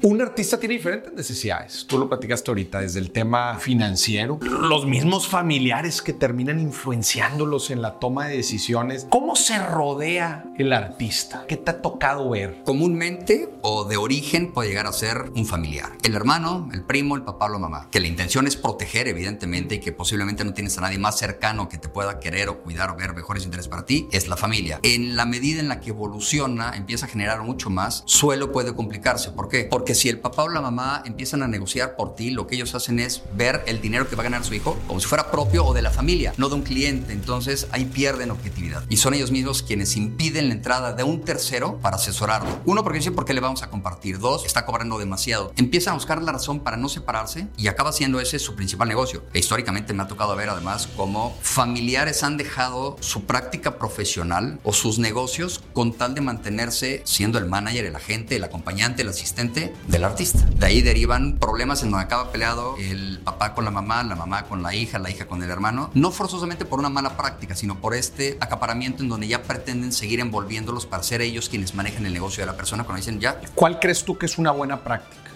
Un artista tiene diferentes necesidades. Tú lo platicaste ahorita desde el tema financiero, los mismos familiares que terminan influenciándolos en la toma de decisiones. ¿Cómo se rodea el artista? ¿Qué te ha tocado ver? Comúnmente o de origen puede llegar a ser un familiar. El hermano, el primo, el papá o la mamá. Que la intención es proteger, evidentemente, y que posiblemente no tienes a nadie más cercano que te pueda querer o cuidar o ver mejores intereses para ti, es la familia. En la medida en la que evoluciona, empieza a generar mucho más, suelo puede complicarse. ¿Por qué? Porque si el papá o la mamá empiezan a negociar por ti, lo que ellos hacen es ver el dinero que va a ganar su hijo como si fuera propio o de la familia, no de un cliente. Entonces ahí pierden objetividad. Y son ellos mismos quienes impiden la entrada de un tercero para asesorarlo. Uno, porque dice, ¿por qué le vamos a compartir? Dos, está cobrando demasiado. Empiezan a buscar la razón para no separarse y acaba siendo ese su principal negocio. E históricamente me ha tocado ver además cómo familiares han dejado su práctica profesional o sus negocios con tal de mantenerse siendo el manager, el agente, el acompañante, el asistente del artista de ahí derivan problemas en donde acaba peleado el papá con la mamá, la mamá con la hija, la hija con el hermano. No forzosamente por una mala práctica, sino por este acaparamiento en donde ya pretenden seguir envolviéndolos para ser ellos quienes manejan el negocio de la persona cuando dicen ya. ¿Cuál crees tú que es una buena práctica?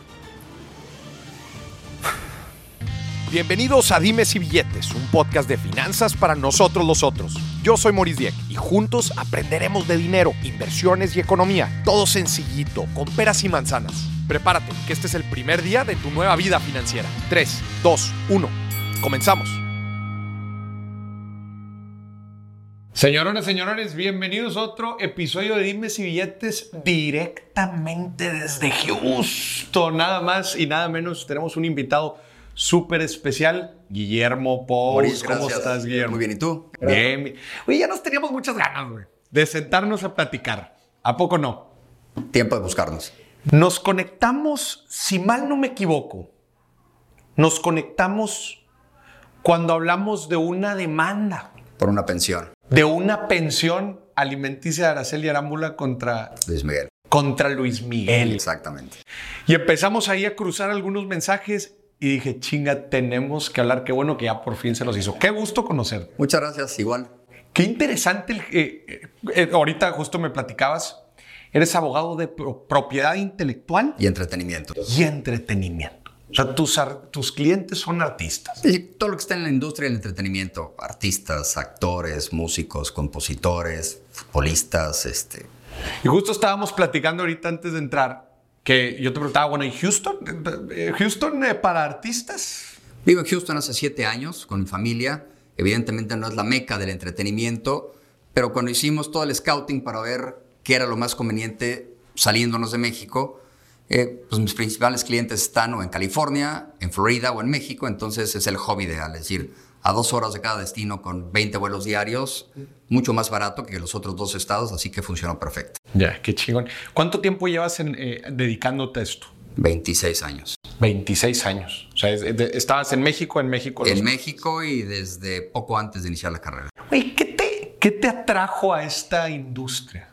Bienvenidos a Dimes y Billetes, un podcast de finanzas para nosotros los otros. Yo soy Maurice Dieck y juntos aprenderemos de dinero, inversiones y economía. Todo sencillito, con peras y manzanas. Prepárate, que este es el primer día de tu nueva vida financiera. 3, 2, 1. Comenzamos. Señorones, señores, bienvenidos a otro episodio de Dimes y Billetes directamente desde Houston. Nada más y nada menos, tenemos un invitado súper especial, Guillermo Pous. ¿Cómo estás, Guillermo? Muy bien, ¿y tú? Bien. Oye, ya nos teníamos muchas ganas, güey, de sentarnos a platicar. ¿A poco no? Tiempo de buscarnos. Nos conectamos, si mal no me equivoco, nos conectamos cuando hablamos de una demanda. Por una pensión. De una pensión alimenticia de Araceli Arámbula contra Luis Miguel. Contra Luis Miguel. Exactamente. Y empezamos ahí a cruzar algunos mensajes y dije, chinga, tenemos que hablar. Qué bueno que ya por fin se los hizo. Qué gusto conocer. Muchas gracias, igual. Qué interesante. Eh, eh, eh, ahorita justo me platicabas Eres abogado de propiedad intelectual. Y entretenimiento. Y entretenimiento. O sea, tus, tus clientes son artistas. Y todo lo que está en la industria del entretenimiento. Artistas, actores, músicos, compositores, futbolistas, este... Y justo estábamos platicando ahorita antes de entrar que yo te preguntaba, bueno, ¿y Houston? ¿Houston eh, para artistas? Vivo en Houston hace siete años con mi familia. Evidentemente no es la meca del entretenimiento, pero cuando hicimos todo el scouting para ver qué era lo más conveniente saliéndonos de México. Eh, pues mis principales clientes están o en California, en Florida o en México, entonces es el hobby ideal, es decir, a dos horas de cada destino con 20 vuelos diarios, mucho más barato que los otros dos estados, así que funcionó perfecto. Ya, qué chingón. ¿Cuánto tiempo llevas en, eh, dedicándote a esto? 26 años. 26 años. O sea, estabas en México, en México. En México y desde poco antes de iniciar la carrera. ¿qué te, ¿qué te atrajo a esta industria?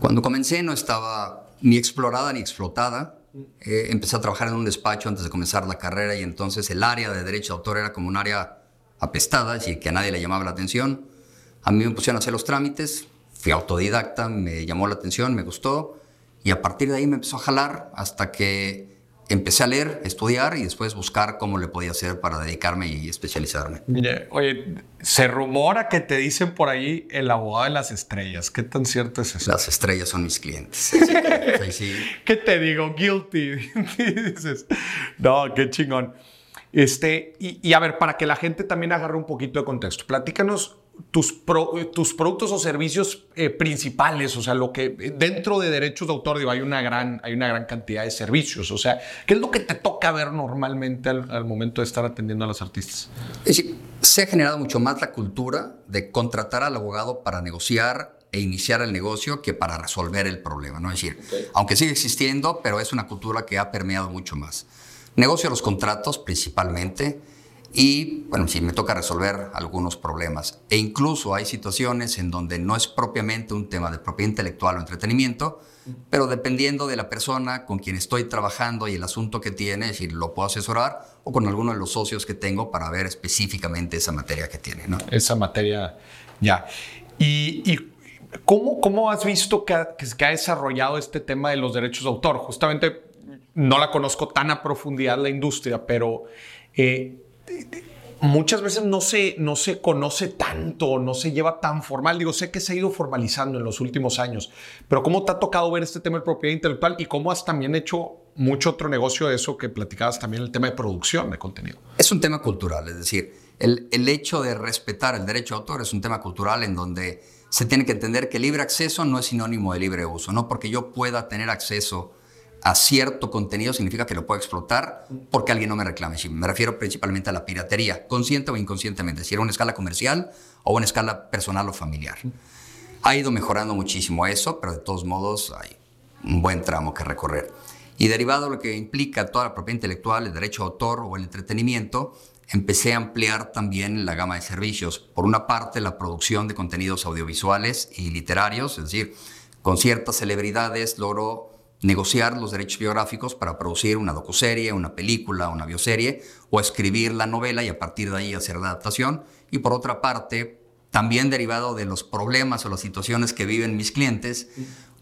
Cuando comencé no estaba ni explorada ni explotada. Eh, empecé a trabajar en un despacho antes de comenzar la carrera y entonces el área de derecho de autor era como un área apestada, es decir, que a nadie le llamaba la atención. A mí me pusieron a hacer los trámites, fui autodidacta, me llamó la atención, me gustó y a partir de ahí me empezó a jalar hasta que empecé a leer, estudiar y después buscar cómo le podía hacer para dedicarme y especializarme. oye, se rumora que te dicen por ahí el abogado de las estrellas. ¿Qué tan cierto es eso? Las estrellas son mis clientes. ¿Qué te digo? Guilty. dices, no, qué chingón. Este, y, y, a ver, para que la gente también agarre un poquito de contexto, platícanos tus, tus productos o servicios eh, principales, o sea, lo que dentro de derechos de autor digo, hay una gran, hay una gran cantidad de servicios, o sea, ¿qué es lo que te toca ver normalmente al, momento de estar atendiendo a los artistas? se ha generado mucho más la cultura de contratar al abogado para negociar e iniciar el negocio que para resolver el problema, ¿no? Es decir, aunque sigue existiendo, pero es una cultura que ha permeado mucho más. Negocio los contratos principalmente, y bueno, sí, me toca resolver algunos problemas. E incluso hay situaciones en donde no es propiamente un tema de propiedad intelectual o entretenimiento, pero dependiendo de la persona con quien estoy trabajando y el asunto que tiene, es decir, lo puedo asesorar o con alguno de los socios que tengo para ver específicamente esa materia que tiene. Esa materia, ya. ¿Y, cómo, cómo has visto que, que ha desarrollado este tema de los derechos de autor? Justamente no la conozco tan a profundidad la industria, pero eh, muchas veces no se, no se conoce tanto, no se lleva tan formal. Digo, sé que se ha ido formalizando en los últimos años, pero ¿cómo te ha tocado ver este tema de propiedad intelectual y cómo has también hecho mucho otro negocio de eso que platicabas también, el tema de producción de contenido? Es un tema cultural, es decir, el, el hecho de respetar el derecho de autor es un tema cultural en donde se tiene que entender que libre acceso no es sinónimo de libre uso, no porque yo pueda tener acceso a cierto contenido significa que lo puedo explotar porque alguien no me reclame. Me refiero principalmente a la piratería, consciente o inconscientemente, si era una escala comercial o una escala personal o familiar. Ha ido mejorando muchísimo eso, pero de todos modos hay un buen tramo que recorrer. Y derivado de lo que implica toda la propiedad intelectual, el derecho a autor o el entretenimiento, empecé a ampliar también la gama de servicios. Por una parte, la producción de contenidos audiovisuales y literarios, es decir, con ciertas celebridades logro negociar los derechos biográficos para producir una docuserie, una película, una bioserie, o escribir la novela y a partir de ahí hacer la adaptación. Y por otra parte, también derivado de los problemas o las situaciones que viven mis clientes,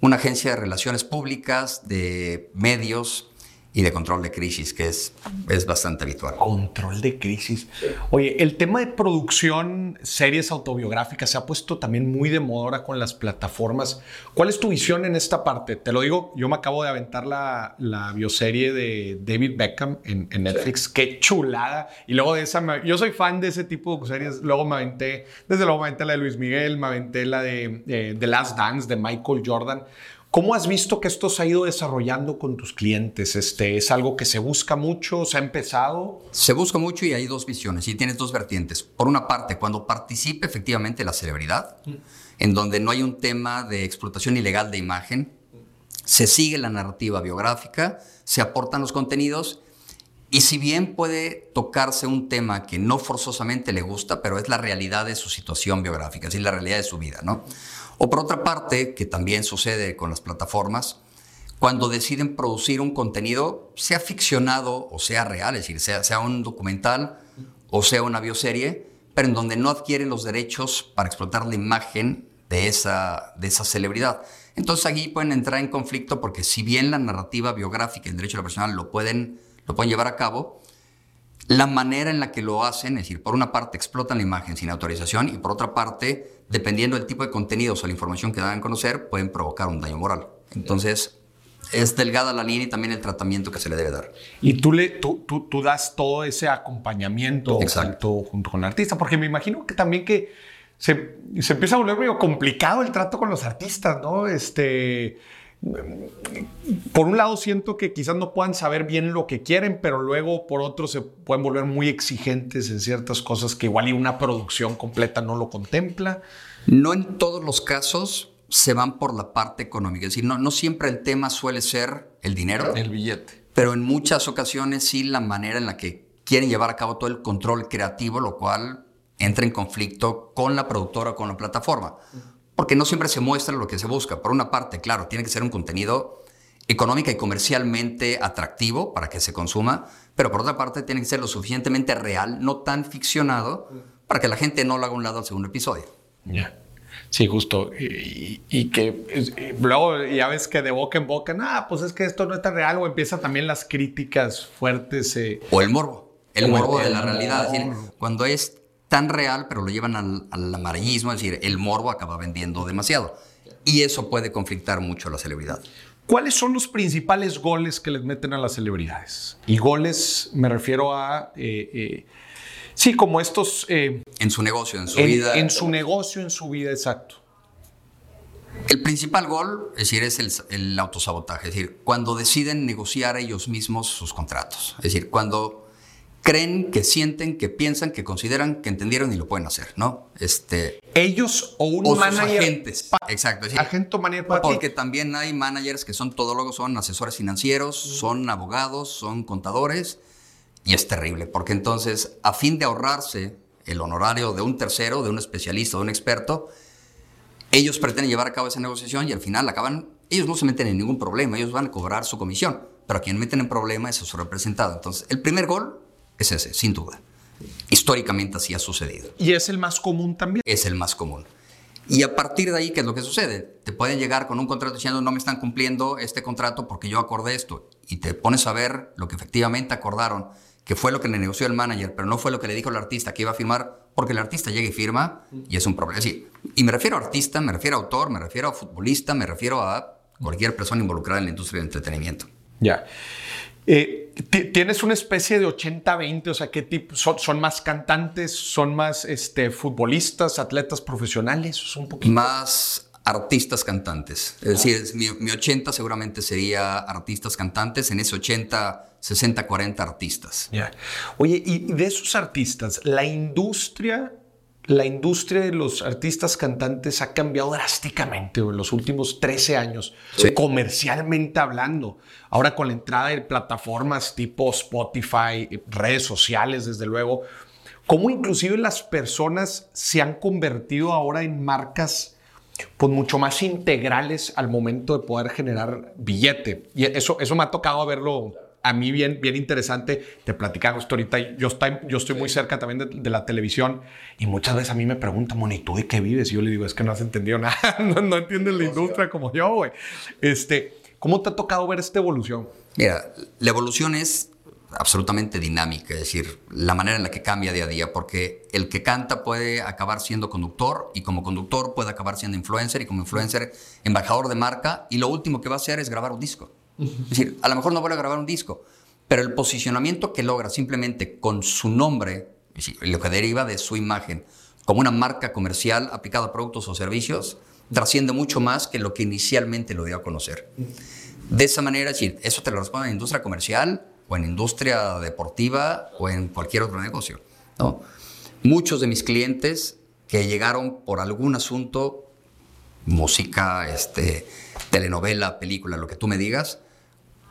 una agencia de relaciones públicas, de medios, y de control de crisis, que es, es bastante habitual. Control de crisis. Oye, el tema de producción, series autobiográficas, se ha puesto también muy de moda ahora con las plataformas. ¿Cuál es tu visión en esta parte? Te lo digo, yo me acabo de aventar la, la bioserie de David Beckham en, Netflix. Qué chulada. Y luego de esa, yo soy fan de ese tipo de series. Luego me aventé, desde luego me aventé la de Luis Miguel, me aventé la de, de The Last Dance de Michael Jordan. ¿Cómo has visto que esto se ha ido desarrollando con tus clientes? Este, ¿Es algo que se busca mucho? ¿Se ha empezado? Se busca mucho y hay dos visiones y tienes dos vertientes. Por una parte, cuando participe efectivamente la celebridad, en donde no hay un tema de explotación ilegal de imagen, se sigue la narrativa biográfica, se aportan los contenidos y si bien puede tocarse un tema que no forzosamente le gusta, pero es la realidad de su situación biográfica, es decir, la realidad de su vida, ¿no? O por otra parte, que también sucede con las plataformas, cuando deciden producir un contenido, sea ficcionado o sea real, es decir, sea, un documental o sea una bioserie, pero en donde no adquieren los derechos para explotar la imagen de esa, de esa celebridad. Entonces aquí pueden entrar en conflicto porque si bien la narrativa biográfica y el derecho a la personal lo pueden, lo pueden llevar a cabo, la manera en la que lo hacen, es decir, por una parte explotan la imagen sin autorización y por otra parte, dependiendo del tipo de contenidos o la información que dan a conocer, pueden provocar un daño moral. Entonces, es delgada la línea y también el tratamiento que se le debe dar. Y tú, le, tú, tú, tú das todo ese acompañamiento Exacto. junto con el artista, porque me imagino que también que se, se empieza a volver medio complicado el trato con los artistas, ¿no? Este por un lado siento que quizás no puedan saber bien lo que quieren, pero luego por otro se pueden volver muy exigentes en ciertas cosas que igual y una producción completa no lo contempla. No en todos los casos se van por la parte económica, es decir, no, no siempre el tema suele ser el dinero. El billete. Pero en muchas ocasiones sí la manera en la que quieren llevar a cabo todo el control creativo, lo cual entra en conflicto con la productora o con la plataforma porque no siempre se muestra lo que se busca. Por una parte, claro, tiene que ser un contenido económica y comercialmente atractivo para que se consuma, pero por otra parte tiene que ser lo suficientemente real, no tan ficcionado, para que la gente no lo haga un lado al segundo episodio. Ya. Sí, justo. Y, que luego ya ves que de boca en boca, ah, pues es que esto no es tan real, o empiezan también las críticas fuertes. Eh. O el morbo, el morbo de la realidad. cuando es tan real, pero lo llevan al, al amarillismo, es decir, el morbo acaba vendiendo demasiado. Y eso puede conflictar mucho a la celebridad. ¿Cuáles son los principales goles que les meten a las celebridades? Y goles me refiero a... Eh, eh, sí, como estos... Eh, en su negocio, en su vida. En su negocio, en su vida, exacto. El principal gol, es decir, es el, el autosabotaje. Es decir, cuando deciden negociar ellos mismos sus contratos. Es decir, cuando creen, que sienten, que piensan, que consideran, que entendieron y lo pueden hacer, ¿no? Este, Ellos o un o manager. agentes. Exacto. Agente manager para Porque también hay managers que son todólogos, son asesores financieros, son abogados, son contadores. Y es terrible, porque entonces, a fin de ahorrarse el honorario de un tercero, de un especialista, de un experto, ellos pretenden llevar a cabo esa negociación y al final acaban, ellos no se meten en ningún problema, ellos van a cobrar su comisión, pero a quien meten en problema es a su representado. Entonces, el primer gol es ese, sin duda. Históricamente así ha sucedido. ¿Y es el más común también? Es el más común. Y a partir de ahí, ¿qué es lo que sucede? Te pueden llegar con un contrato diciendo no me están cumpliendo este contrato porque yo acordé esto. y te pones a ver lo que efectivamente acordaron, que fue lo que le negoció el manager, pero no fue lo que le dijo el artista que iba a firmar, porque el artista llega y firma y es un problema. Sí, y me refiero a artista, me refiero a autor, me refiero a futbolista, me refiero a cualquier persona involucrada en la industria del entretenimiento. Ya. Eh, tienes una especie de 80-20, o sea, ¿qué tipo? Son, más cantantes? ¿Son más este, futbolistas, atletas profesionales? Un poquito. Más artistas cantantes. Es decir, mi, 80 seguramente sería artistas cantantes, en ese 80, 60, 40 artistas. Ya. Oye, y de esos artistas, la industria la industria de los artistas cantantes ha cambiado drásticamente en los últimos 13 años, comercialmente hablando. Ahora con la entrada de plataformas tipo Spotify, redes sociales, desde luego, cómo inclusive las personas se han convertido ahora en marcas pues mucho más integrales al momento de poder generar billete. Y eso, eso me ha tocado verlo a mí bien, bien interesante, te platicaba esto ahorita, yo estoy, yo estoy muy cerca también de, la televisión y muchas veces a mí me preguntan, Moni, ¿tú de qué vives? Y yo le digo, es que no has entendido nada, no, entiendes la industria como yo, güey. Este, ¿Cómo te ha tocado ver esta evolución? Mira, la evolución es absolutamente dinámica, es decir, la manera en la que cambia día a día, porque el que canta puede acabar siendo conductor y como conductor puede acabar siendo influencer y como influencer embajador de marca y lo último que va a hacer es grabar un disco. Es decir, a lo mejor no vuelve a grabar un disco, pero el posicionamiento que logra simplemente con su nombre, lo que deriva de su imagen, como una marca comercial aplicada a productos o servicios, trasciende mucho más que lo que inicialmente lo dio a conocer. De esa manera, eso te lo responde en industria comercial o en industria deportiva o en cualquier otro negocio. ¿no? Muchos de mis clientes que llegaron por algún asunto, música, este, telenovela, película, lo que tú me digas,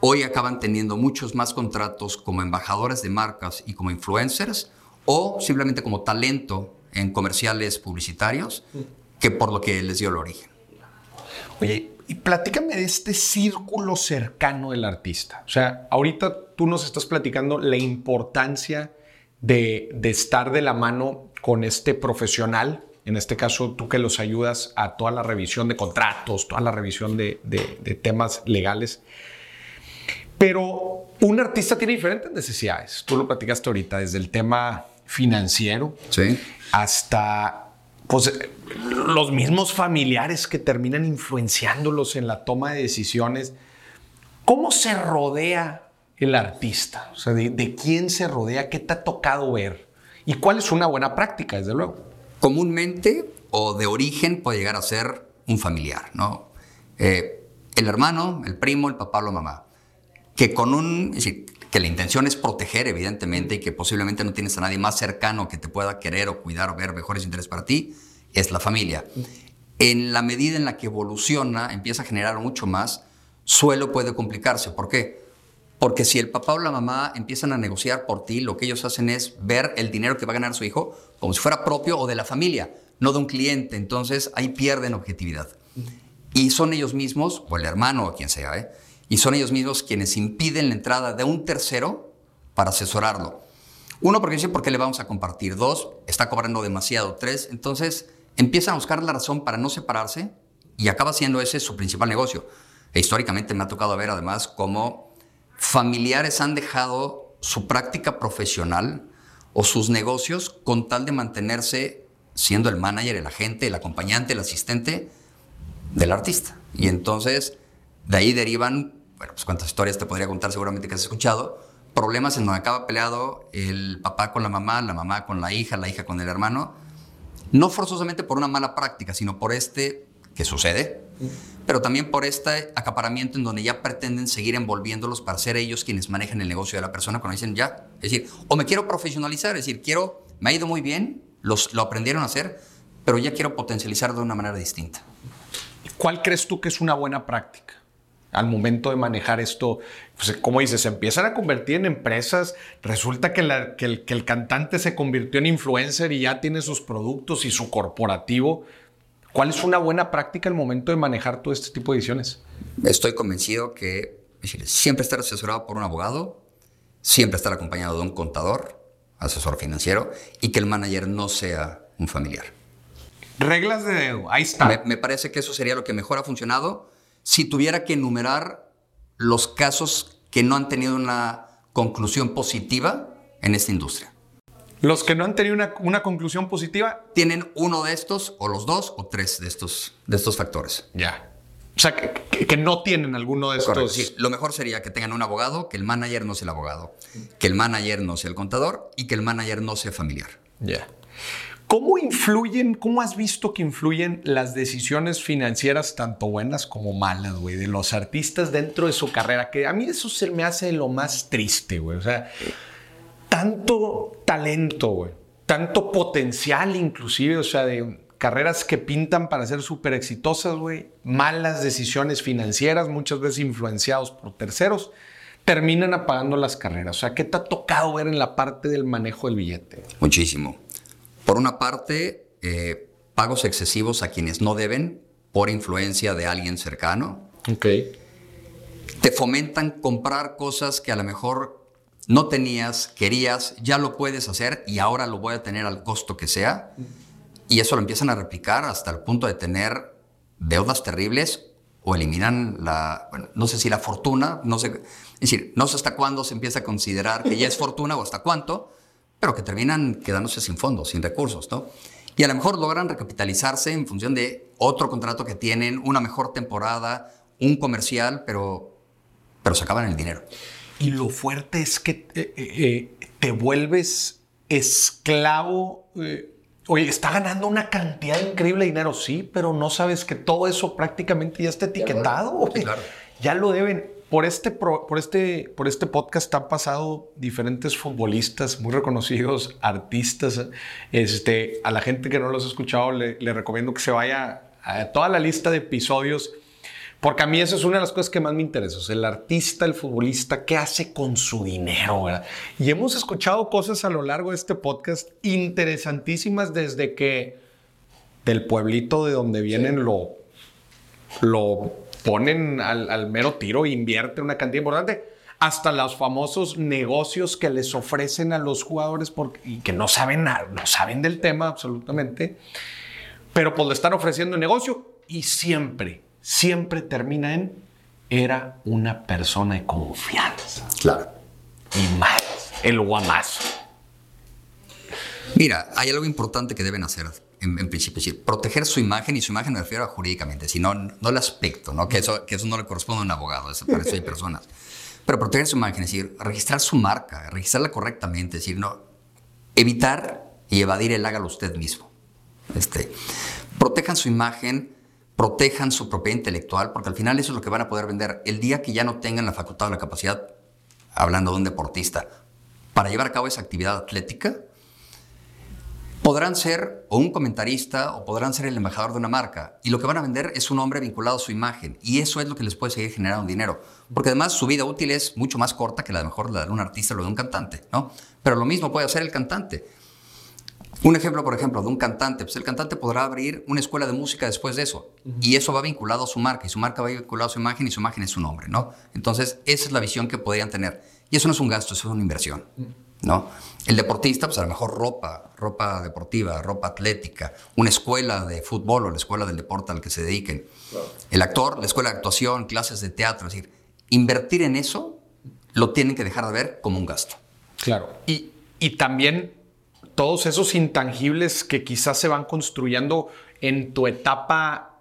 hoy acaban teniendo muchos más contratos como embajadores de marcas y como influencers o simplemente como talento en comerciales publicitarios que por lo que les dio el origen. Oye, y platícame de este círculo cercano del artista. O sea, ahorita tú nos estás platicando la importancia de, estar de la mano con este profesional. En este caso, tú que los ayudas a toda la revisión de contratos, toda la revisión de, de temas legales. Pero un artista tiene diferentes necesidades. Tú lo platicaste ahorita, desde el tema financiero hasta pues, los mismos familiares que terminan influenciándolos en la toma de decisiones. ¿Cómo se rodea el artista? O sea, de, quién se rodea? ¿Qué te ha tocado ver? ¿Y cuál es una buena práctica, desde luego? Comúnmente o de origen puede llegar a ser un familiar, ¿no? Eh, el hermano, el primo, el papá o la mamá que con un, que la intención es proteger, evidentemente, y que posiblemente no tienes a nadie más cercano que te pueda querer o cuidar o ver mejores intereses para ti, es la familia. En la medida en la que evoluciona, empieza a generar mucho más, suelo puede complicarse. ¿Por qué? Porque si el papá o la mamá empiezan a negociar por ti, lo que ellos hacen es ver el dinero que va a ganar su hijo como si fuera propio o de la familia, no de un cliente. Entonces ahí pierden objetividad. Y son ellos mismos, o el hermano o quien sea, ¿eh? Y son ellos mismos quienes impiden la entrada de un tercero para asesorarlo. Uno, porque dice, ¿por qué le vamos a compartir? Dos, está cobrando demasiado. Tres, entonces empiezan a buscar la razón para no separarse y acaba siendo ese su principal negocio. E históricamente me ha tocado ver además cómo familiares han dejado su práctica profesional o sus negocios con tal de mantenerse siendo el manager, el agente, el acompañante, el asistente del artista. Y entonces de ahí derivan, bueno, pues cuántas historias te podría contar seguramente que has escuchado, problemas en donde acaba peleado el papá con la mamá, la mamá con la hija, la hija con el hermano, no forzosamente por una mala práctica, sino por este que sucede, pero también por este acaparamiento en donde ya pretenden seguir envolviéndolos para ser ellos quienes manejan el negocio de la persona cuando dicen ya, es decir, o me quiero profesionalizar, es decir, quiero, me ha ido muy bien, los, lo aprendieron a hacer, pero ya quiero potencializar de una manera distinta. ¿Cuál crees tú que es una buena práctica? Al momento de manejar esto, pues, como dices, se empiezan a convertir en empresas, resulta que, el, cantante se convirtió en influencer y ya tiene sus productos y su corporativo. ¿Cuál es una buena práctica al momento de manejar todo este tipo de decisiones? Estoy convencido que siempre estar asesorado por un abogado, siempre estar acompañado de un contador, asesor financiero, y que el manager no sea un familiar. Reglas de dedo, ahí está. me parece que eso sería lo que mejor ha funcionado si tuviera que enumerar los casos que no han tenido una conclusión positiva en esta industria. Los que no han tenido una, una conclusión positiva. Tienen uno de estos, o los dos, o tres de estos, de estos factores. Ya. O sea, que, que- que no tienen alguno de estos. Sí, lo mejor sería que tengan un abogado, que el manager no sea el abogado, que el manager no sea el contador y que el manager no sea familiar. Ya. ¿Cómo influyen, cómo has visto que influyen las decisiones financieras, tanto buenas como malas, güey, de los artistas dentro de su carrera? Que a mí eso se me hace lo más triste, güey. O sea, tanto talento, güey, tanto potencial inclusive, o sea, de carreras que pintan para ser súper exitosas, güey, malas decisiones financieras, muchas veces influenciados por terceros, terminan apagando las carreras. O sea, ¿qué te ha tocado ver en la parte del manejo del billete? Muchísimo. Por una parte, eh, pagos excesivos a quienes no deben por influencia de alguien cercano. Ok. Te fomentan comprar cosas que a lo mejor no tenías, querías, ya lo puedes hacer y ahora lo voy a tener al costo que sea. Y eso lo empiezan a replicar hasta el punto de tener deudas terribles o eliminan la, bueno, no sé si la fortuna, no sé, es decir, no sé hasta cuándo se empieza a considerar que ya es fortuna o hasta cuánto, pero que terminan quedándose sin fondos, sin recursos, ¿no? Y a lo mejor logran recapitalizarse en función de otro contrato que tienen, una mejor temporada, un comercial, pero, pero se acaban el dinero. Y lo fuerte es que eh, eh, te vuelves esclavo. eh, oye, está ganando una cantidad increíble de dinero, sí, pero no sabes que todo eso prácticamente ya está etiquetado. güey. claro. Ya lo deben. Por este, por, este, por este podcast han pasado diferentes futbolistas muy reconocidos, artistas. Este, a la gente que no los ha escuchado, le, le recomiendo que se vaya a toda la lista de episodios porque a mí eso es una de las cosas que más me interesa. o sea, el artista, el futbolista, ¿qué hace con su dinero? verdad? Y hemos escuchado cosas a lo largo de este podcast interesantísimas desde que del pueblito de donde vienen lo, lo ponen al, al mero tiro e invierten una cantidad importante hasta los famosos negocios que les ofrecen a los jugadores porque, y que no saben, nada, no saben del tema absolutamente pero pues le están ofreciendo un negocio y siempre, siempre termina en era una persona de confianza. Claro. Y más, el guamazo. Mira, hay algo importante que deben hacer en, principio, es decir, proteger su imagen y su imagen me refiero a jurídicamente, si no, no el aspecto, ¿no? Que, eso, que eso no le corresponde a un abogado, eso, para eso hay personas. Pero proteger su imagen, es decir, registrar su marca, registrarla correctamente, es decir, no, evitar y evadir el hágalo usted mismo. Este, protejan su imagen, protejan su propiedad intelectual, porque al final eso es lo que van a poder vender. El día que ya no tengan la facultad o la capacidad, hablando de un deportista, para llevar a cabo esa actividad atlética, podrán ser o un comentarista o podrán ser el embajador de una marca. Y lo que van a vender es un hombre vinculado a su imagen. Y eso es lo que les puede seguir generando dinero. Porque además su vida útil es mucho más corta que la de mejor la de un artista o de un cantante, ¿no? Pero lo mismo puede hacer el cantante. Un ejemplo, por ejemplo, de un cantante, pues el cantante podrá abrir una escuela de música después de eso. Y eso va vinculado a su marca, y su marca va vinculado a su imagen, y su imagen es su nombre, ¿no? Entonces, esa es la visión que podrían tener. Y eso no es un gasto, eso es una inversión, ¿no? El deportista, pues a lo mejor ropa, ropa deportiva, ropa atlética, una escuela de fútbol o la escuela del deporte al que se dediquen. El actor, la escuela de actuación, clases de teatro, es decir, invertir en eso lo tienen que dejar de ver como un gasto. Claro. Y, y también todos esos intangibles que quizás se van construyendo en tu etapa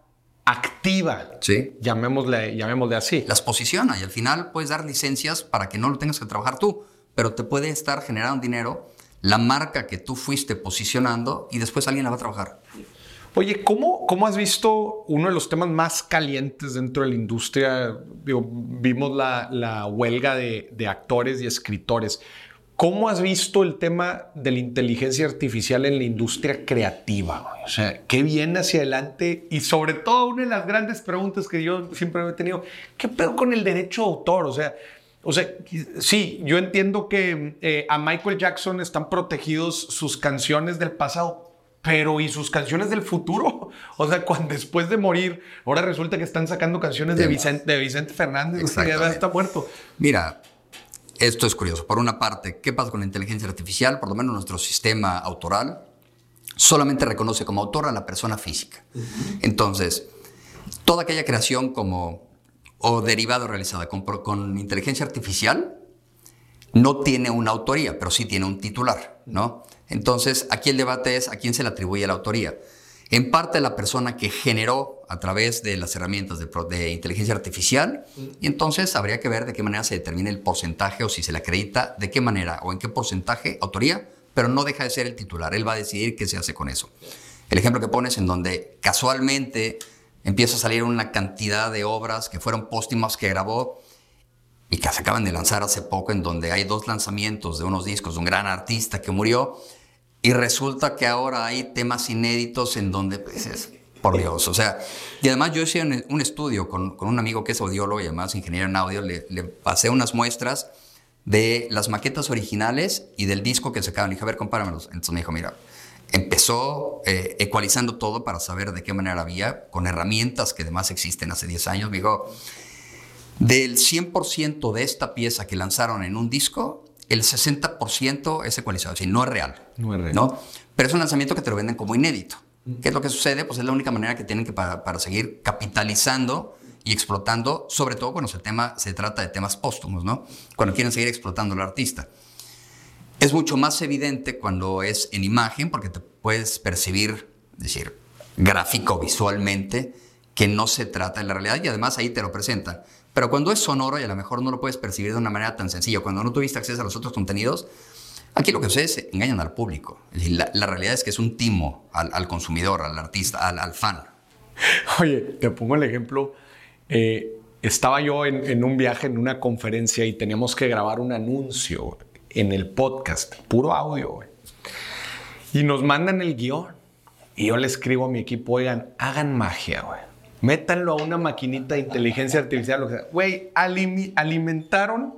activa. Sí. Llamémosle, llamémosle así. las posiciona y al final puedes dar licencias para que no lo tengas que trabajar tú, pero te puede estar generando dinero la marca que tú fuiste posicionando y después alguien la va a trabajar. Oye, ¿cómo, ¿cómo has visto uno de los temas más calientes dentro de la industria? Vimos la, la huelga de, de actores y escritores. ¿Cómo has visto el tema de la inteligencia artificial en la industria creativa? O sea, ¿qué viene hacia adelante? Y sobre todo, una de las grandes preguntas que yo siempre he tenido, ¿qué pedo con el derecho de autor? O sea, o sea, sí, yo entiendo que eh, a Michael Jackson están protegidos sus canciones del pasado, pero ¿y sus canciones del futuro? O sea, cuando después de morir, ahora resulta que están sacando canciones de Vicente, de Vicente Fernández, o sea, ya está muerto. Mira, esto es curioso. Por una parte, ¿qué pasa con la inteligencia artificial? Por lo menos nuestro sistema autoral solamente reconoce como autor a la persona física. Entonces, toda aquella creación como o derivado realizada con, inteligencia artificial no tiene una autoría, pero sí tiene un titular, ¿no? Entonces, aquí el debate es a quién se le atribuye la autoría. En parte la persona que generó a través de las herramientas de, de, inteligencia artificial, y entonces habría que ver de qué manera se determina el porcentaje o si se le acredita, de qué manera o en qué porcentaje autoría, pero no deja de ser el titular. Él va a decidir qué se hace con eso. El ejemplo que pones en donde casualmente empieza a salir una cantidad de obras que fueron póstumas que grabó y que se acaban de lanzar hace poco, en donde hay dos lanzamientos de unos discos de un gran artista que murió, y resulta que ahora hay temas inéditos en donde, pues, es, por Dios, o sea, y además yo hice un, estudio con, con, un amigo que es audiólogo y además ingeniero en audio, le, le, pasé unas muestras de las maquetas originales y del disco que se acaban. Le dije, a ver, compáramelos. Entonces me dijo, mira, empezó eh, ecualizando todo para saber de qué manera había, con herramientas que además existen hace 10 años. Me dijo, del 100% de esta pieza que lanzaron en un disco, el 60% es ecualizado, es no es real. No es real. ¿no? Pero es un lanzamiento que te lo venden como inédito. ¿Qué es lo que sucede? Pues es la única manera que tienen que para, para seguir capitalizando y explotando, sobre todo cuando se, tema, se trata de temas póstumos, ¿no? Cuando quieren seguir explotando al artista. Es mucho más evidente cuando es en imagen, porque te puedes percibir, es decir, gráfico visualmente, que no se trata de la realidad y además ahí te lo presentan. Pero cuando es sonoro y a lo mejor no lo puedes percibir de una manera tan sencilla, cuando no tuviste acceso a los otros contenidos, aquí lo que sucede es engañan al público. La, la, realidad es que es un timo al, consumidor, al artista, al, fan. Oye, te pongo el ejemplo. Eh, estaba yo en, un viaje, en una conferencia y teníamos que grabar un anuncio en el podcast, puro audio. Güey. Y nos mandan el guion. Y yo le escribo a mi equipo, oigan, hagan magia, güey métanlo a una maquinita de inteligencia artificial, lo que sea. Güey, alimentaron.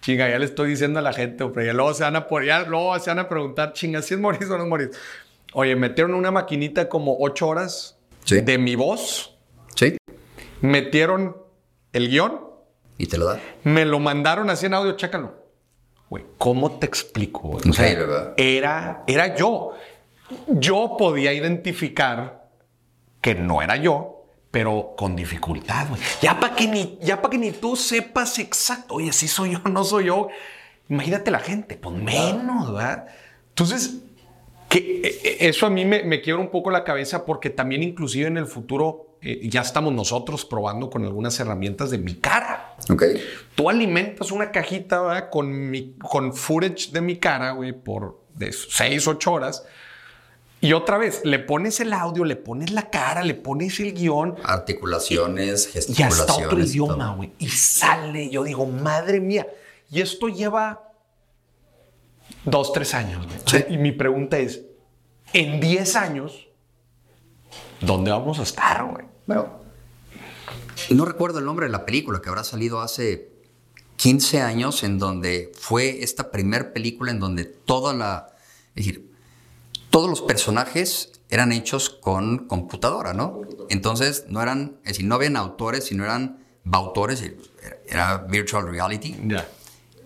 Chinga, ya le estoy diciendo a la gente, pero ya luego se van a, por, ya luego se van a preguntar, chinga, si es Moris o no es Moris. Oye, metieron una maquinita como ocho horas sí. de mi voz. Sí. Metieron el guion. Y te lo da. Me lo mandaron así en audio, chécalo. Güey, ¿cómo te explico? O sea, sí, ¿verdad? Era, era yo. Yo podía identificar que no era yo, pero con dificultad, güey. Ya para que, ni, ya pa que ni tú sepas exacto, oye, si soy yo, no soy yo. Imagínate la gente, pues menos, ¿verdad? Entonces, que eso a mí me, me quiebra un poco la cabeza porque también inclusive en el futuro eh, ya estamos nosotros probando con algunas herramientas de mi cara. Ok. Tú alimentas una cajita ¿verdad? con, mi, con footage de mi cara, güey, por de 6, 8 horas. Y otra vez, le pones el audio, le pones la cara, le pones el guion. Articulaciones, gesticulaciones. Y hasta otro idioma, güey. Y sale, yo digo, madre mía. Y esto lleva dos, tres años, güey. Sí. Y mi pregunta es, en 10 años, ¿dónde vamos a estar, güey? Bueno, no recuerdo el nombre de la película que habrá salido hace 15 años, en donde fue esta primer película en donde toda la... Es decir, todos los personajes eran hechos con computadora, ¿no? Entonces no eran, es decir, no habían autores, sino eran bautores, era virtual reality. Ya.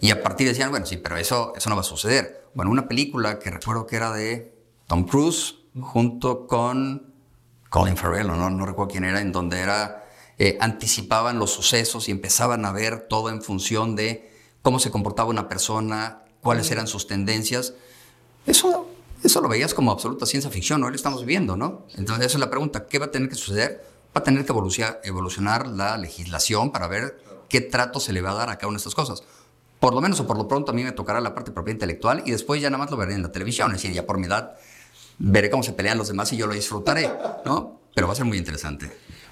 Y a partir decían, bueno, sí, pero eso, eso no va a suceder. Bueno, una película que recuerdo que era de Tom Cruise junto con Colin Farrell, no, no recuerdo quién era, en donde era, eh, anticipaban los sucesos y empezaban a ver todo en función de cómo se comportaba una persona, cuáles eran sus tendencias. Eso eso lo veías como absoluta ciencia ficción, hoy lo estamos viendo, ¿no? Entonces, esa es la pregunta, ¿qué va a tener que suceder? Va a tener que evolucionar la legislación para ver qué trato se le va a dar a cada una de estas cosas. Por lo menos o por lo pronto a mí me tocará la parte propiedad intelectual y después ya nada más lo veré en la televisión, es decir, ya por mi edad veré cómo se pelean los demás y yo lo disfrutaré, ¿no? Pero va a ser muy interesante.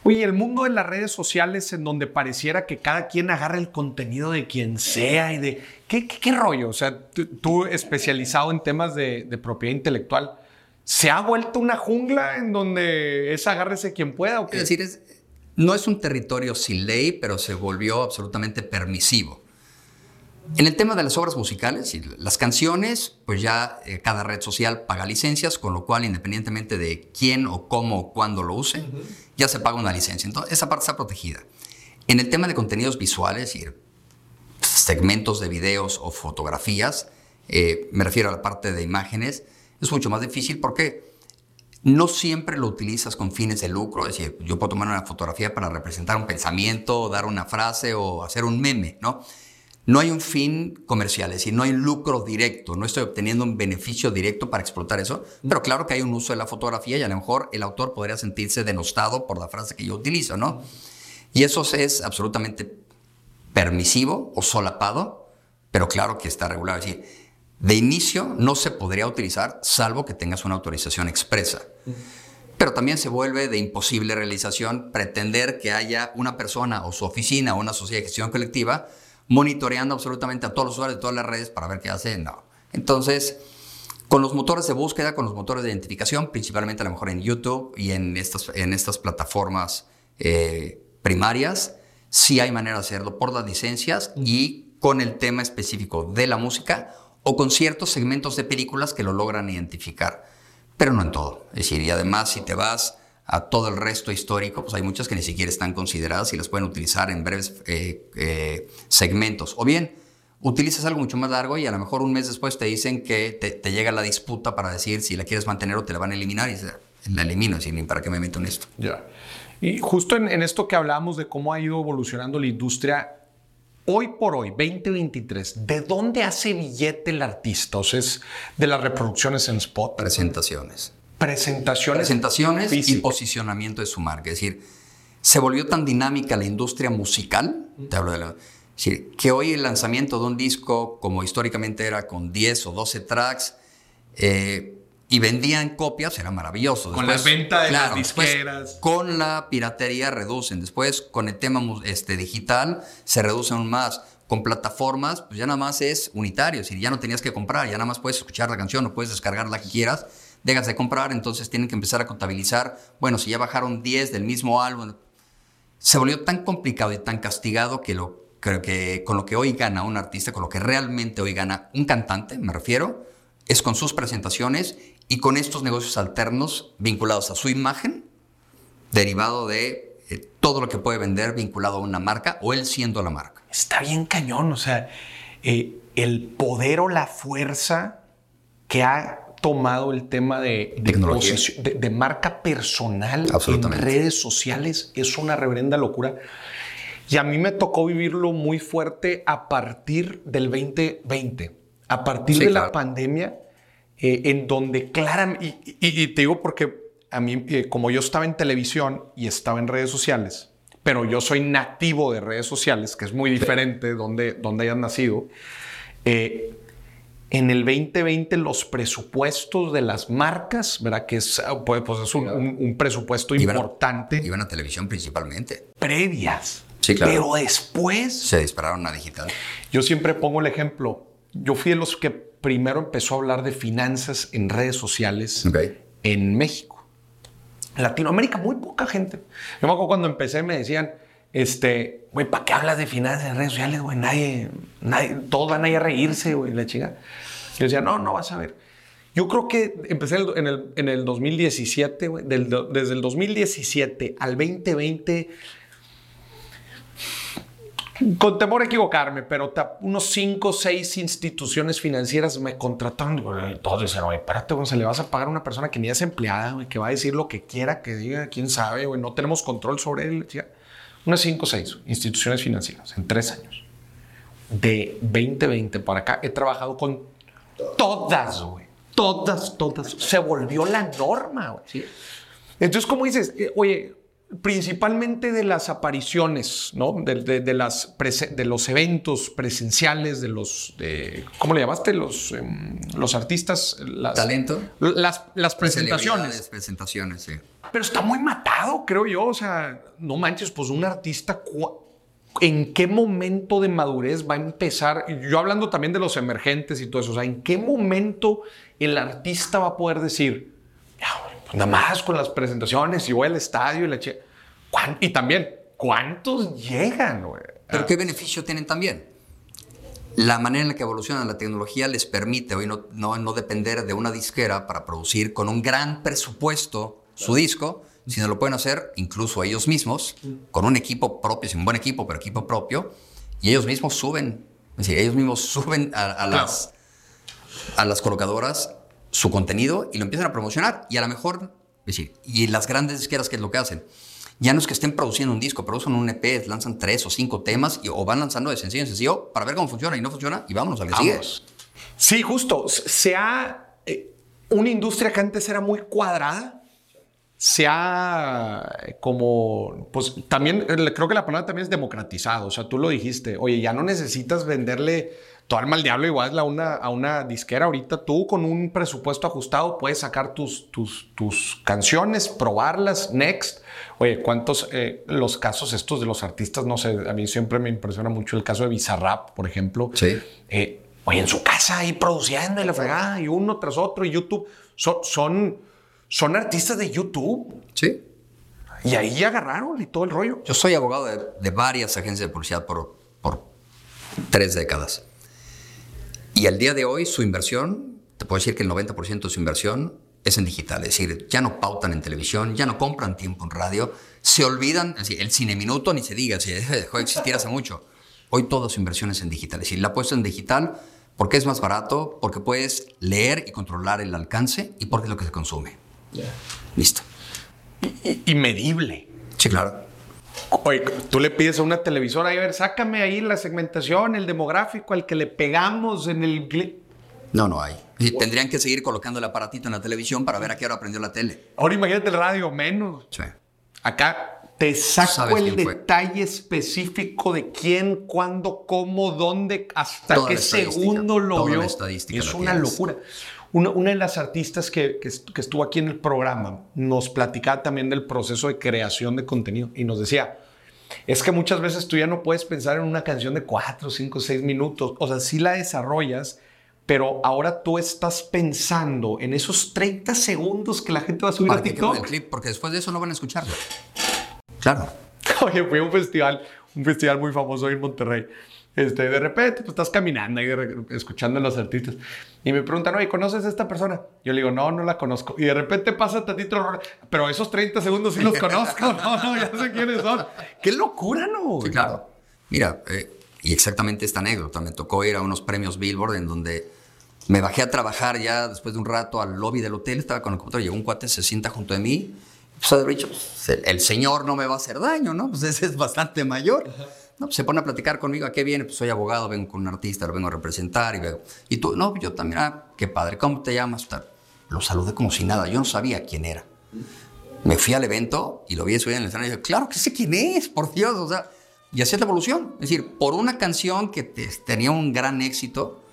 Oye, el mundo de las redes sociales en donde pareciera que cada quien agarra el contenido de quien sea y de... ¿Qué, qué, qué rollo? O sea, tú, especializado en temas de, de, propiedad intelectual, ¿se ha vuelto una jungla en donde es agárrese quien pueda? ¿o qué? Es decir, es, no es un territorio sin ley, pero se volvió absolutamente permisivo. En el tema de las obras musicales y las canciones, pues ya eh, cada red social paga licencias, con lo cual independientemente de quién o cómo o cuándo lo use, uh -huh. Ya se paga una licencia. Entonces, esa parte está protegida. En el tema de contenidos visuales y segmentos de videos o fotografías, eh, me refiero a la parte de imágenes, es mucho más difícil porque no siempre lo utilizas con fines de lucro. Es decir, yo puedo tomar una fotografía para representar un pensamiento, dar una frase o hacer un meme, ¿no? No hay un fin comercial, es decir, no hay lucro directo, no estoy obteniendo un beneficio directo para explotar eso, pero claro que hay un uso de la fotografía y a lo mejor el autor podría sentirse denostado por la frase que yo utilizo, ¿no? Y eso es absolutamente permisivo o solapado, pero claro que está regulado. Es decir, de inicio no se podría utilizar salvo que tengas una autorización expresa. Pero también se vuelve de imposible realización pretender que haya una persona o su oficina o una sociedad de gestión colectiva monitoreando absolutamente a todos los usuarios de todas las redes para ver qué hacen. No. Entonces, con los motores de búsqueda, con los motores de identificación, principalmente a lo mejor en YouTube y en estas, en estas plataformas eh, primarias, sí hay manera de hacerlo por las licencias y con el tema específico de la música o con ciertos segmentos de películas que lo logran identificar, pero no en todo. Es decir, y además si te vas a todo el resto histórico, pues hay muchas que ni siquiera están consideradas y las pueden utilizar en breves eh, eh, segmentos. O bien, utilizas algo mucho más largo y a lo mejor un mes después te dicen que te, llega la disputa para decir si la quieres mantener o te la van a eliminar y la elimino, ni para qué me meto en esto. Ya. Y justo en, en esto que hablábamos de cómo ha ido evolucionando la industria, hoy por hoy, 2023, ¿de dónde hace billete el artista? O sea, es de las reproducciones en spot. Presentaciones presentaciones. Presentaciones y posicionamiento de su marca. Es decir, se volvió tan dinámica la industria musical, te hablo de la, decir, que hoy el lanzamiento de un disco, como históricamente era con 10 o 12 tracks, eh, y vendían copias, era maravilloso. con la venta de las disqueras. Con la piratería reducen. Después, con el tema este, digital, se reducen aún más. Con plataformas, pues ya nada más es unitario. Es decir, ya no tenías que comprar, ya nada más puedes escuchar la canción o puedes descargar la que quieras dejas de comprar, entonces tienen que empezar a contabilizar, bueno, si ya bajaron 10 del mismo álbum, se volvió tan complicado y tan castigado que lo creo que con lo que hoy gana un artista, con lo que realmente hoy gana un cantante, me refiero, es con sus presentaciones y con estos negocios alternos vinculados a su imagen, derivado de eh, todo lo que puede vender vinculado a una marca o él siendo la marca. Está bien cañón, o sea, eh, el poder o la fuerza que ha tomado el tema de, de, marca personal en redes sociales es una reverenda locura. Y a mí me tocó vivirlo muy fuerte a partir del 2020, a partir de la pandemia, eh, en donde claramente, y, te digo porque a mí, eh, como yo estaba en televisión y estaba en redes sociales, pero yo soy nativo de redes sociales, que es muy diferente donde, donde hayas nacido, eh, en el 2020 los presupuestos de las marcas, ¿verdad? Que es, pues, pues es un, presupuesto importante. Iban a televisión principalmente. Previas. Sí, claro. Pero después... Se dispararon a digital. Yo siempre pongo el ejemplo. Yo fui de los que primero empezó a hablar de finanzas en redes sociales en México. Latinoamérica muy poca gente. Yo me acuerdo cuando empecé me decían, este, güey, ¿para qué hablas de finanzas en redes sociales, güey? Nadie, nadie, todos van a ir a reírse, güey, la chica. Yo decía, no, no vas a ver. Yo creo que empecé en el, en el 2017, güey, desde el 2017 al 2020, con temor a equivocarme, pero unos 5 o 6 instituciones financieras me contrataron. Y todos decían, oye, espérate, güey, se le vas a pagar a una persona que ni es empleada, güey, que va a decir lo que quiera que diga, quién sabe, güey, no tenemos control sobre él. Unas 5 o 6 instituciones financieras en 3 años. De 2020 para acá he trabajado con todas, güey. Todas, todas. Se volvió la norma, güey. Entonces, como dices, eh, oye, principalmente de las apariciones, ¿no? De, las de los eventos presenciales, de los, de, ¿cómo le llamaste? Los, em, los artistas. Las, Talento. Las, las presentaciones. Presentaciones, sí. Pero está muy matado, creo yo. O sea, no manches, pues un artista, ¿en qué momento de madurez va a empezar? Yo hablando también de los emergentes y todo eso, o sea, ¿en qué momento el artista va a poder decir, nada más con las presentaciones y voy al estadio y la che... Y también, ¿cuántos llegan, güey? Pero ¿qué beneficio tienen también? La manera en la que evoluciona la tecnología les permite hoy no, no, no depender de una disquera para producir con un gran presupuesto su disco, sino lo pueden hacer incluso ellos mismos, con un equipo propio, sin un buen equipo, pero equipo propio, y ellos mismos suben, es decir, ellos mismos suben a, las, a las colocadoras su contenido y lo empiezan a promocionar. Y a lo mejor Es decir, y las grandes disqueras, ¿qué es lo que hacen? Ya no es que estén produciendo un disco, producen un EP, lanzan tres o cinco temas y, o van lanzando de sencillo en sencillo para ver cómo funciona y no funciona y vámonos a que sigue. Sí, justo. Se ha. eh, una industria que antes era muy cuadrada. Se ha eh, como. Pues también. eh, Creo que la palabra también es democratizado. O sea, tú lo dijiste. Oye, ya no necesitas venderle tu alma al diablo igual a una, a una disquera. Ahorita tú con un presupuesto ajustado puedes sacar tus, tus, tus canciones, probarlas, next. Oye, ¿cuántos eh, los casos estos de los artistas? No sé, a mí siempre me impresiona mucho el caso de Bizarrap, por ejemplo. Sí. Eh, oye, en su casa ahí produciendo y la fregada, y uno tras otro, y YouTube. Son, son, son artistas de YouTube. Sí. Y ahí agarraron y todo el rollo. Yo soy abogado de, de varias agencias de publicidad por, por tres décadas. Y al día de hoy su inversión, te puedo decir que el 90% de su inversión es en digital. Es decir, ya no pautan en televisión, ya no compran tiempo en radio, se olvidan, es decir, el cine minuto ni se diga, se dejó de existir hace mucho. Hoy toda su inversión es en digital. Es decir, la apuesta en digital porque es más barato, porque puedes leer y controlar el alcance y porque es lo que se consume. Listo. Y, y medible. Sí, claro. Oye, tú le pides a una televisora, a ver, sácame ahí la segmentación, el demográfico al que le pegamos en el... gli-". No, no hay. Y tendrían que seguir colocando el aparatito en la televisión para ver a qué hora aprendió la tele. Ahora imagínate el radio, menos. Sí. Acá te saco el fue. detalle específico de quién, cuándo, cómo, dónde, hasta Toda qué segundo lo toda vio. la estadística es la una tienes. locura. Una, una de las artistas que, que est- que estuvo aquí en el programa nos platicaba también del proceso de creación de contenido y nos decía, es que muchas veces tú ya no puedes pensar en una canción de 4, 5, 6 minutos. O sea, sí la desarrollas, pero ahora tú estás pensando en esos 30 segundos que la gente va a subir Para a que quede el TikTok. clip, porque después de eso no van a escucharlo. Claro. Oye, fui a un festival, un festival muy famoso en Monterrey. Este, de repente, pues estás caminando y escuchando a los artistas. Y me preguntan, oye, ¿conoces a esta persona? Yo le digo, no, no la conozco. Y de repente pasa tantito, pero esos 30 segundos sí los conozco. No, no, ya sé quiénes son. ¡Qué locura, no! Sí, claro. Mira, eh, y exactamente esta anécdota. Me tocó ir a unos premios Billboard en donde me bajé a trabajar ya después de un rato al lobby del hotel. Estaba con el computador, llegó un cuate, se sienta junto a mí. Pues dicho, pues, el, el señor no me va a hacer daño, ¿no? Pues ese es bastante mayor. No, se pone a platicar conmigo, ¿a qué viene? Pues soy abogado, vengo con un artista, lo vengo a representar y veo. Y tú, no, yo también, ah, qué padre, ¿cómo te llamas? Lo saludé como si nada, yo no sabía quién era. Me fui al evento y lo vi subir en el escenario y dije, claro que sé quién es, por Dios, o sea, y así es la evolución. Es decir, por una canción que te- tenía un gran éxito,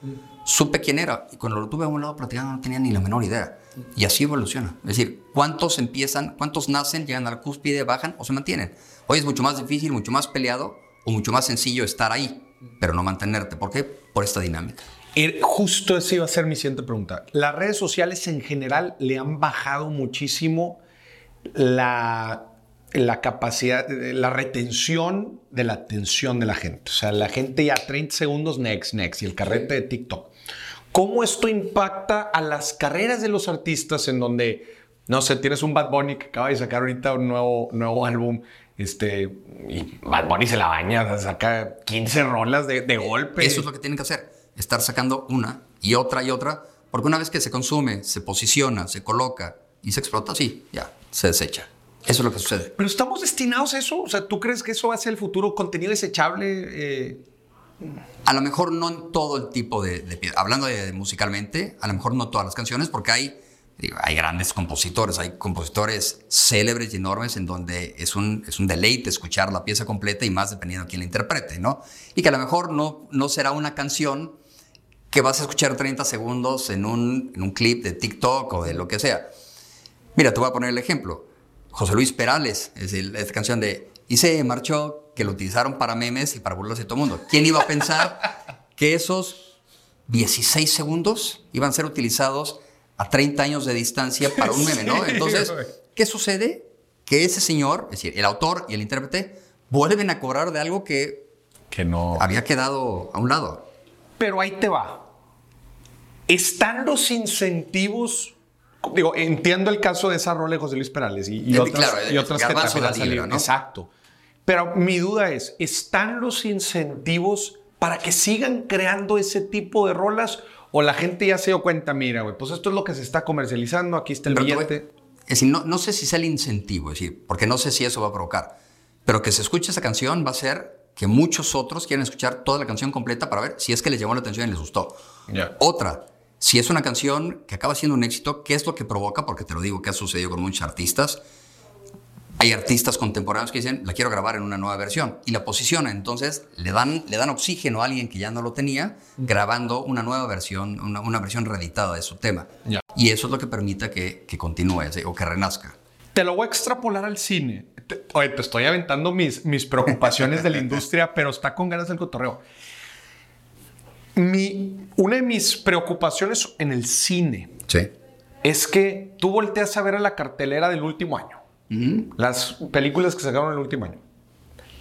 supe quién era. Y cuando lo tuve a un lado platicando no tenía ni la menor idea. Y así evoluciona. Es decir, ¿cuántos empiezan, cuántos nacen, llegan a la cúspide, bajan o se mantienen? Hoy es mucho más difícil, mucho más peleado o mucho más sencillo estar ahí, pero no mantenerte. ¿Por qué? Por esta dinámica. Eh, Justo esa iba a ser mi siguiente pregunta. Las redes sociales en general le han bajado muchísimo la, la capacidad, eh, la retención de la atención de la gente. O sea, la gente ya 30 segundos, next, next, y el carrete de TikTok. ¿Cómo esto impacta a las carreras de los artistas en donde, no sé, tienes un Bad Bunny que acaba de sacar ahorita un nuevo, nuevo álbum? Este, y Bad Bunny se la baña, saca 15 rolas de, de golpe. Eso es lo que tienen que hacer, estar sacando una y otra y otra, porque una vez que se consume, se posiciona, se coloca y se explota, sí, ya, se desecha. Eso es lo que sucede. Pero estamos destinados a eso. O sea, ¿tú crees que eso va a ser el futuro? ¿Contenido desechable? Eh, A lo mejor no en todo el tipo de, de hablando de, musicalmente, a lo mejor no todas las canciones, porque hay, hay grandes compositores, hay compositores célebres y enormes en donde es un, es un deleite escuchar la pieza completa y más dependiendo de quién la interprete, ¿no? Y que a lo mejor no, no será una canción que vas a escuchar 30 segundos en un, en un clip de TikTok o de lo que sea. Mira, te voy a poner el ejemplo. José Luis Perales, es esta canción de Y se marchó, que lo utilizaron para memes y para burlarse de todo el mundo. ¿Quién iba a pensar que esos 16 segundos iban a ser utilizados a 30 años de distancia para un meme, ¿no? Entonces. ¿qué sucede? Que ese señor, es decir, el autor y el intérprete, vuelven a cobrar de algo que que no. había quedado a un lado. Pero ahí te va. Están los incentivos. Digo, entiendo el caso de esa rola de José Luis Perales y, y Eh, otras, claro, y el otras que también han salido. ¿no? Exacto. Pero mi duda es: ¿están los incentivos para que sigan creando ese tipo de rolas? ¿O la gente ya se dio cuenta, mira, güey, pues esto es lo que se está comercializando, aquí está el Pero billete? es decir, no, no sé si sea el incentivo, es decir, porque no sé si eso va a provocar, pero que se escuche esa canción va a ser que muchos otros quieren escuchar toda la canción completa para ver si es que les llamó la atención y les gustó. Otra, si es una canción que acaba siendo un éxito, ¿qué es lo que provoca? Porque te lo digo que ha sucedido con muchos artistas. Hay artistas contemporáneos que dicen, la quiero grabar en una nueva versión y la posicionan. Entonces le dan, le dan oxígeno a alguien que ya no lo tenía, grabando una nueva versión, una, una versión reeditada de su tema. Ya. Y eso es lo que permite que, que continúe o que renazca. Te lo voy a extrapolar al cine. Te- oye, te estoy aventando mis, mis preocupaciones de la industria, pero está con ganas del cotorreo. Mi, una de mis preocupaciones en el cine Sí. es que tú volteas a ver a la cartelera del último año. Las películas que sacaron el último año.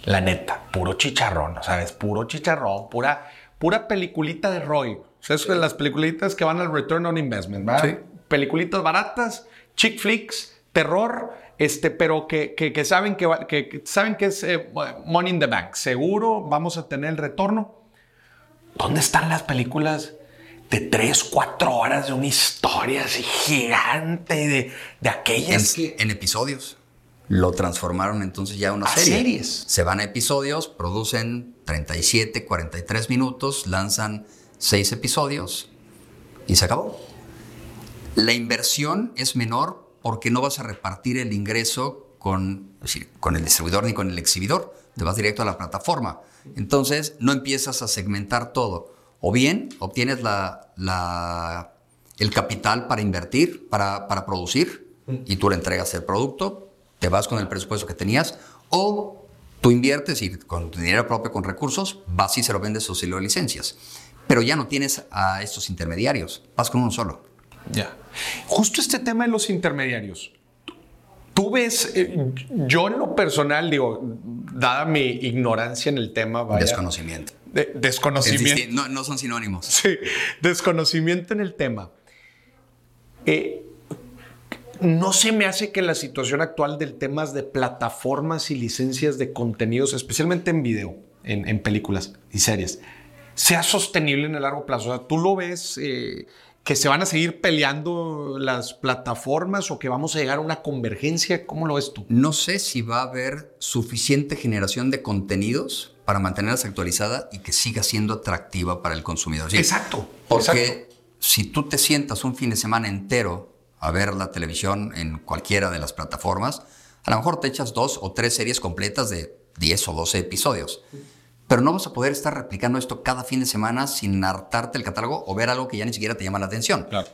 La neta, puro chicharrón, ¿sabes? Puro chicharrón, pura, pura peliculita de Roy. O sea, es de las peliculitas que van al return on investment, ¿verdad? Sí. Peliculitas baratas, chick flicks, terror, este, pero que, que- que saben que, va- que- que saben que es eh, money in the bank. Seguro vamos a tener el retorno. ¿Dónde están las películas de 3, 4 horas de una historia así gigante de, de aquellas en, que... en episodios. Lo transformaron entonces ya a una ¿A serie. series? Se van a episodios, producen 37, 43 minutos, lanzan 6 episodios y se acabó. La inversión es menor porque no vas a repartir el ingreso con, decir, con el distribuidor ni con el exhibidor. Te vas directo a la plataforma. Entonces no empiezas a segmentar todo. O bien obtienes la, la- el capital para invertir, para, para producir, y tú le entregas el producto, te vas con el presupuesto que tenías, o tú inviertes y con tu dinero propio, con recursos, vas y se lo vendes o si lo licencias. Pero ya no tienes a estos intermediarios, vas con uno solo. Ya. Justo este tema de los intermediarios. Tú ves, eh, yo en lo personal, digo, dada mi ignorancia en el tema, vaya, Desconocimiento. De- Es desconocimiento. no, no son sinónimos. Sí, desconocimiento en el tema. Eh, no se me hace que la situación actual del temas de plataformas y licencias de contenidos, especialmente en video, en, en películas y series, sea sostenible en el largo plazo. O sea, tú lo ves eh, que se van a seguir peleando las plataformas o que vamos a llegar a una convergencia. ¿Cómo lo ves tú? No sé si va a haber suficiente generación de contenidos para mantenerlas actualizada y que siga siendo atractiva para el consumidor. Sí, Exacto. Porque exacto. si tú te sientas un fin de semana entero a ver la televisión en cualquiera de las plataformas, a lo mejor te echas dos o tres series completas de 10 o 12 episodios. Pero no vas a poder estar replicando esto cada fin de semana sin hartarte el catálogo o ver algo que ya ni siquiera te llama la atención. Claro.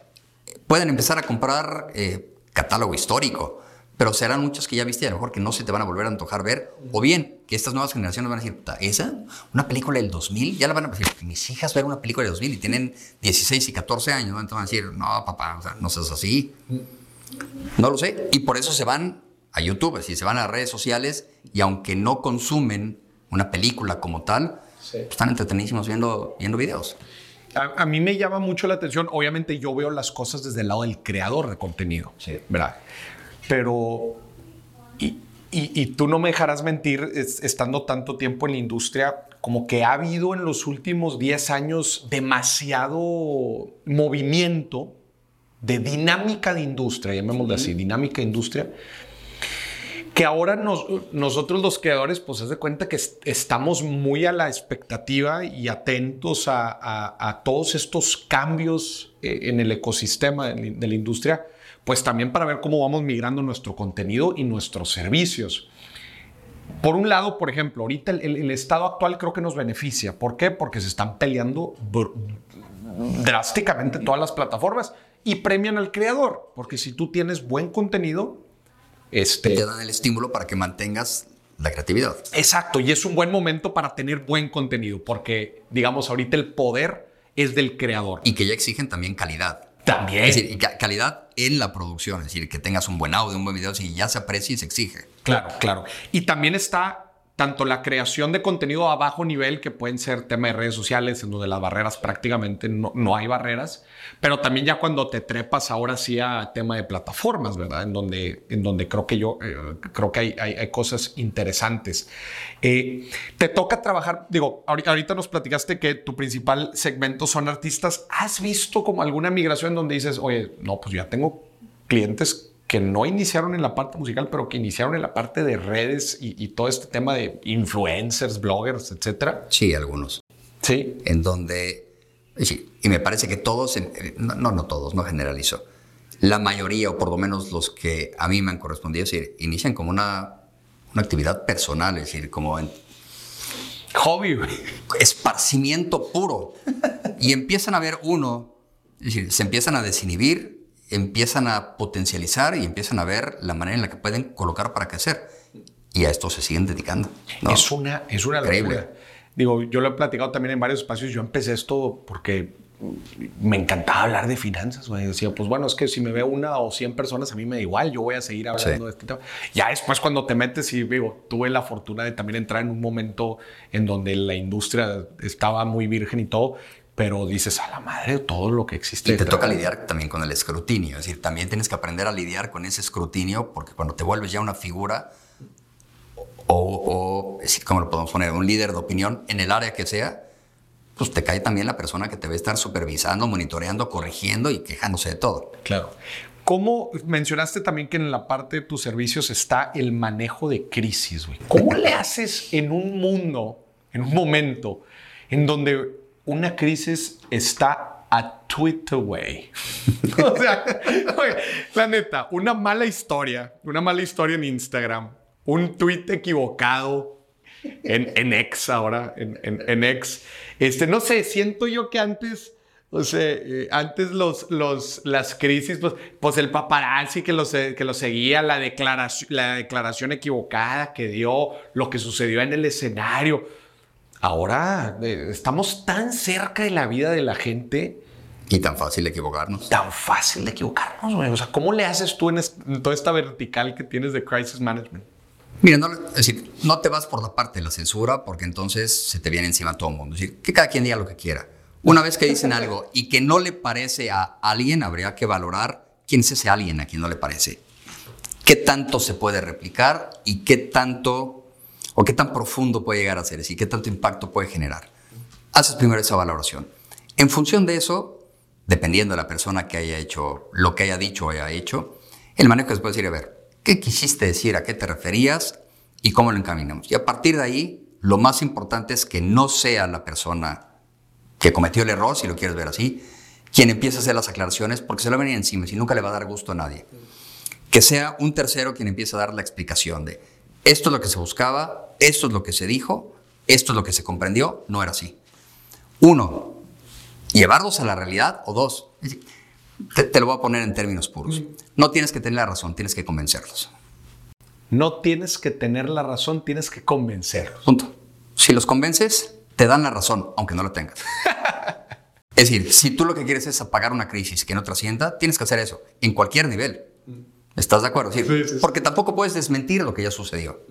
Pueden empezar a comprar eh, catálogo histórico, pero serán muchos que ya viste y a lo mejor que no se te van a volver a antojar ver. O bien, que estas nuevas generaciones van a decir, "Ta, ¿esa? ¿Una película del 2000? Ya la van a decir, mis hijas ven una película del 2000 y tienen 16 y 14 años, ¿no? Entonces van a decir, no, papá, o sea, no seas así. No lo sé. Y por eso se van a YouTube, decir, se van a redes sociales y aunque no consumen una película como tal, están entretenidísimos viendo, viendo videos. A, a mí me llama mucho la atención. Obviamente yo veo las cosas desde el lado del creador de contenido, ¿verdad? Pero, y, y- y tú no me dejarás mentir, es- estando tanto tiempo en la industria, como que ha habido en los últimos 10 años demasiado movimiento de dinámica de industria, llamémoslo así, dinámica de industria, que ahora nos- nosotros los creadores, pues, haz de cuenta que est- estamos muy a la expectativa y atentos a, a- a todos estos cambios eh, en el ecosistema de, la- de la industria, pues también para ver cómo vamos migrando nuestro contenido y nuestros servicios. Por un lado, por ejemplo, ahorita el, el- el estado actual creo que nos beneficia. ¿Por qué? Porque se están peleando drásticamente todas las plataformas y premian al creador. Porque si tú tienes buen contenido, este, Te dan el estímulo para que mantengas la creatividad. Exacto, y es un buen momento para tener buen contenido, porque, digamos, ahorita el poder es del creador. Y que ya exigen también calidad. También. Es decir, y ca- calidad en la producción, es decir, que tengas un buen audio, un buen video, si ya se aprecia y se exige. Claro, claro. Y también está tanto la creación de contenido a bajo nivel, que pueden ser tema de redes sociales, en donde las barreras prácticamente no, no hay barreras, pero también ya cuando te trepas ahora sí a tema de plataformas, ¿verdad? En donde, en donde creo que yo, eh, creo que hay, hay- hay cosas interesantes. Eh, te toca trabajar, digo, ahorita, nos platicaste que tu principal segmento son artistas. ¿Has visto como alguna migración donde dices, oye, no, pues ya tengo clientes que no iniciaron en la parte musical, pero que iniciaron en la parte de redes y, todo este tema de influencers, bloggers, etcétera. Sí, algunos. Sí. En donde, sí, y me parece que todos, no, no todos, no generalizo, la mayoría, o por lo menos los que a mí me han correspondido, es decir, inician como una, una actividad personal, es decir, como en... Hobby, Esparcimiento puro. y empiezan a ver uno, es decir, se empiezan a desinhibir, empiezan a potencializar y empiezan a ver la manera en la que pueden colocar para crecer. Y a esto se siguen dedicando. Es una, es una locura. Digo, yo lo he platicado también en varios espacios. Yo empecé esto porque me encantaba hablar de finanzas, güey. Decía, pues bueno, es que si me ve una o 100 personas, a mí me da igual, yo voy a seguir hablando de este tema. Ya después cuando te metes y digo, tuve la fortuna de también entrar en un momento en donde la industria estaba muy virgen y todo, pero dices, a la madre, todo lo que existe. Y te toca lidiar también con el escrutinio, es decir, también tienes que aprender a lidiar con ese escrutinio, porque cuando te vuelves ya una figura o, o ¿cómo lo podemos poner? Un líder de opinión en el área que sea, pues te cae también la persona que te va a estar supervisando, monitoreando, corrigiendo y quejándose de todo. Claro. ¿Cómo mencionaste también que en la parte de tus servicios está el manejo de crisis? Güey? ¿Cómo le haces en un mundo, en un momento, en donde una crisis está a tweet away? o sea, la neta, una mala historia, una mala historia en Instagram, un tweet equivocado en, en X ahora, en, en, en X este, no sé, siento yo que antes, o sea, eh, antes los, los, las crisis, pues, pues el paparazzi que lo, que lo seguía, la declaración, la declaración equivocada que dio, lo que sucedió en el escenario. Ahora eh, estamos tan cerca de la vida de la gente. Y tan fácil de equivocarnos. Tan fácil de equivocarnos, güey. O sea, ¿cómo le haces tú en, en toda esta vertical que tienes de crisis management? Mira, no, es decir, no te vas por la parte de la censura porque entonces se te viene encima todo el mundo. Es decir, que cada quien diga lo que quiera. Una vez que dicen algo y que no le parece a alguien, habría que valorar quién es ese alguien a quien no le parece. ¿Qué tanto se puede replicar y qué tanto o qué tan profundo puede llegar a ser? Es decir, qué tanto impacto puede generar. Haces primero esa valoración. En función de eso, dependiendo de la persona que haya hecho lo que haya dicho o haya hecho, el manejo se puede decir, a ver, qué quisiste decir, a qué te referías y cómo lo encaminamos. Y a partir de ahí, lo más importante es que no sea la persona que cometió el error, si lo quieres ver así, quien empiece a hacer las aclaraciones, porque se lo venía encima y nunca le va a dar gusto a nadie. Que sea un tercero quien empiece a dar la explicación de esto es lo que se buscaba, esto es lo que se dijo, esto es lo que se comprendió, no era así. Uno, llevarlos a la realidad, o dos, te, lo voy a poner en términos puros. No tienes que tener la razón, tienes que convencerlos. No tienes que tener la razón, tienes que convencerlos. Punto. Si los convences, te dan la razón, aunque no la tengas. es decir, si tú lo que quieres es apagar una crisis que no trascienda, tienes que hacer eso, en cualquier nivel. ¿Estás de acuerdo? Sí, Porque tampoco puedes desmentir lo que ya sucedió.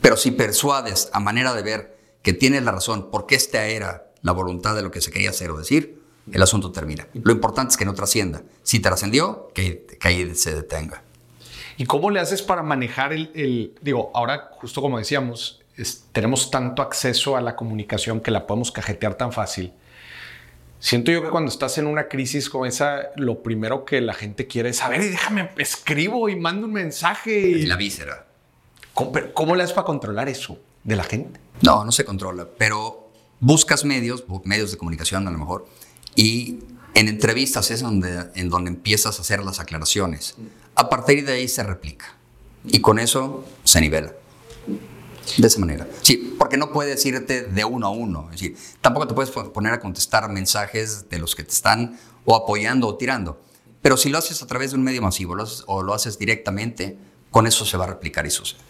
Pero si persuades a manera de ver que tienes la razón porque esta era la voluntad de lo que se quería hacer o decir, el asunto termina. Lo importante es que no trascienda. Si trascendió, que, que ahí se detenga. ¿Y cómo le haces para manejar el, digo, ahora justo como decíamos, tenemos tanto acceso a la comunicación que la podemos cajetear tan fácil. Siento yo que cuando estás en una crisis como esa, lo primero que la gente quiere es saber y déjame, escribo y mando un mensaje. Y... La víscera. ¿Cómo, ¿Cómo le haces para controlar eso de la gente? No, no se controla, pero buscas medios, medios de comunicación a lo mejor, y en entrevistas es donde, en donde empiezas a hacer las aclaraciones. A partir de ahí se replica. Y con eso se nivela. De esa manera. Sí, porque no puedes irte de uno a uno. Es decir, tampoco te puedes poner a contestar mensajes de los que te están o apoyando o tirando. Pero si lo haces a través de un medio masivo o lo haces directamente, con eso se va a replicar y sucede.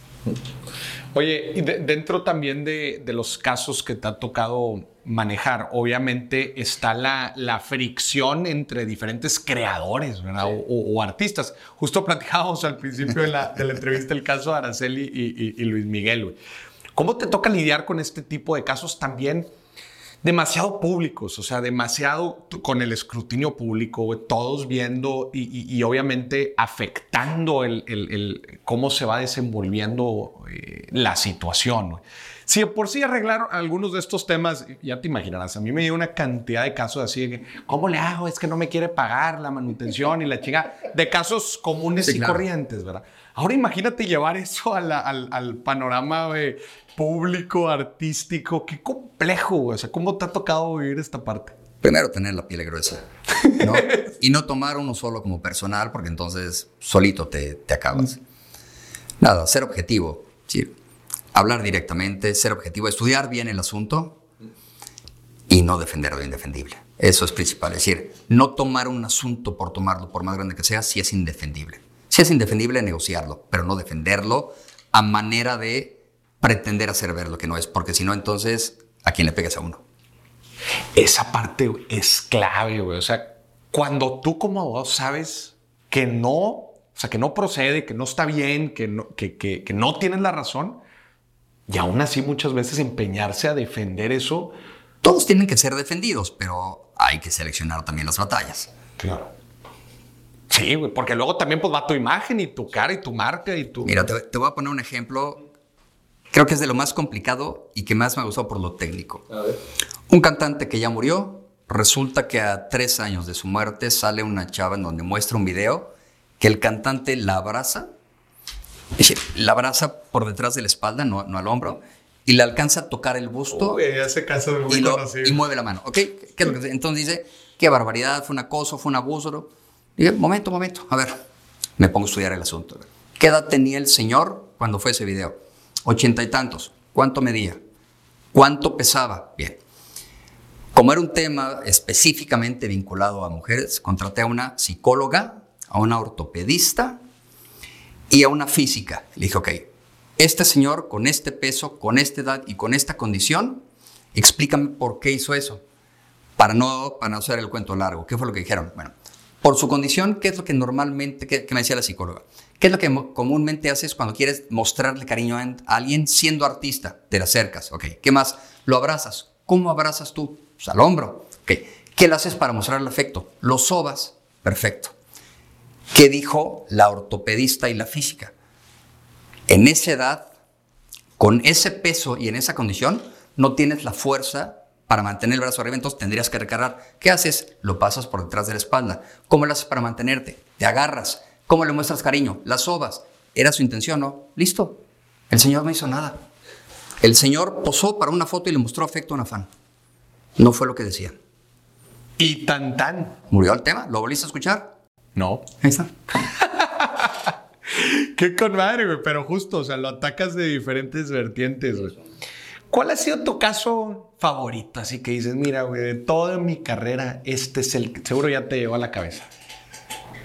Oye, y dentro también de, los casos que te ha tocado manejar, obviamente está la, la fricción entre diferentes creadores o, artistas. Justo platicábamos al principio de la, entrevista el caso de Araceli y, Luis Miguel. ¿Cómo te toca lidiar con este tipo de casos también? demasiado públicos, o sea, demasiado con el escrutinio público, todos viendo y, obviamente afectando el, el- el cómo se va desenvolviendo eh, la situación. Si por sí arreglar algunos de estos temas, ya te imaginarás, a mí me dio una cantidad de casos así de que, ¿cómo le hago? Es que no me quiere pagar la manutención y la chinga, de casos comunes Sí, y claro. corrientes, ¿verdad? Ahora imagínate llevar eso a la- al, al panorama güey, público, artístico, qué complejo, güey. o sea, ¿cómo te ha tocado vivir esta parte? Primero tener la piel gruesa. ¿no? y no tomar uno solo como personal, porque entonces solito te, te acabas. Nada, ser objetivo. Sí, hablar directamente, ser objetivo, estudiar bien el asunto y no defender lo indefendible. Eso es principal. Es decir, no tomar un asunto por tomarlo, por más grande que sea, si es indefendible. Si es indefendible, negociarlo, pero no defenderlo a manera de pretender hacer ver lo que no es, porque si no, entonces, ¿a quién le pegas a uno? Esa parte es clave, güey. O sea, cuando tú como abogado sabes que no, o sea, que no procede, que no está bien, que no, que no tienes la razón, y aún así muchas veces empeñarse a defender eso. Todos tienen que ser defendidos, pero hay que seleccionar también las batallas. Claro. Sí, güey, porque luego también pues va tu imagen y tu cara y tu marca y tu... Mira, te, te voy a poner un ejemplo. Creo que es de lo más complicado y que más me ha gustado por lo técnico. Un cantante que ya murió, resulta que a tres años de su muerte sale una chava en donde muestra un video que el cantante la abraza, la abraza por detrás de la espalda, no, no al hombro, y le alcanza a tocar el busto Uy, ese caso es muy y, lo- y mueve la mano. ¿Ok? ¿Qué es lo que- entonces dice, qué barbaridad, fue un acoso, fue un abuso. Dije, momento, momento, a ver, me pongo a estudiar el asunto. ¿Qué edad tenía el señor cuando fue ese video? Ochenta y tantos. ¿Cuánto medía? ¿Cuánto pesaba? Bien. Como era un tema específicamente vinculado a mujeres, contraté a una psicóloga, a una ortopedista y a una física. Le dije, ok, este señor con este peso, con esta edad y con esta condición, explícame por qué hizo eso. Para no, para no hacer el cuento largo, ¿qué fue lo que dijeron? Bueno, por su condición, ¿qué es lo que normalmente, qué, qué me decía la psicóloga? ¿Qué es lo que comúnmente haces cuando quieres mostrarle cariño a alguien siendo artista? Te le acercas, ok. ¿Qué más? Lo abrazas. ¿Cómo abrazas tú? Pues al hombro. Ok. ¿Qué le haces para mostrar el afecto? Lo sobas. Perfecto. ¿Qué dijo la ortopedista y la física? En esa edad, con ese peso y en esa condición, no tienes la fuerza para mantener el brazo arriba, entonces tendrías que recargar. ¿Qué haces? Lo pasas por detrás de la espalda. ¿Cómo lo haces para mantenerte? Te agarras. ¿Cómo le muestras cariño? La sobas. ¿Era su intención? No. Listo. El señor no hizo nada. El señor posó para una foto y le mostró afecto a una fan. No fue lo que decía. Y tan tan. ¿Murió el tema? ¿Lo volviste a escuchar? No. Ahí está. Qué con madre, güey. Pero justo, o sea, lo atacas de diferentes vertientes, güey. ¿Cuál ha sido tu caso favorito? Así que dices, mira, güey, de toda mi carrera, este es el que seguro ya te llevó a la cabeza.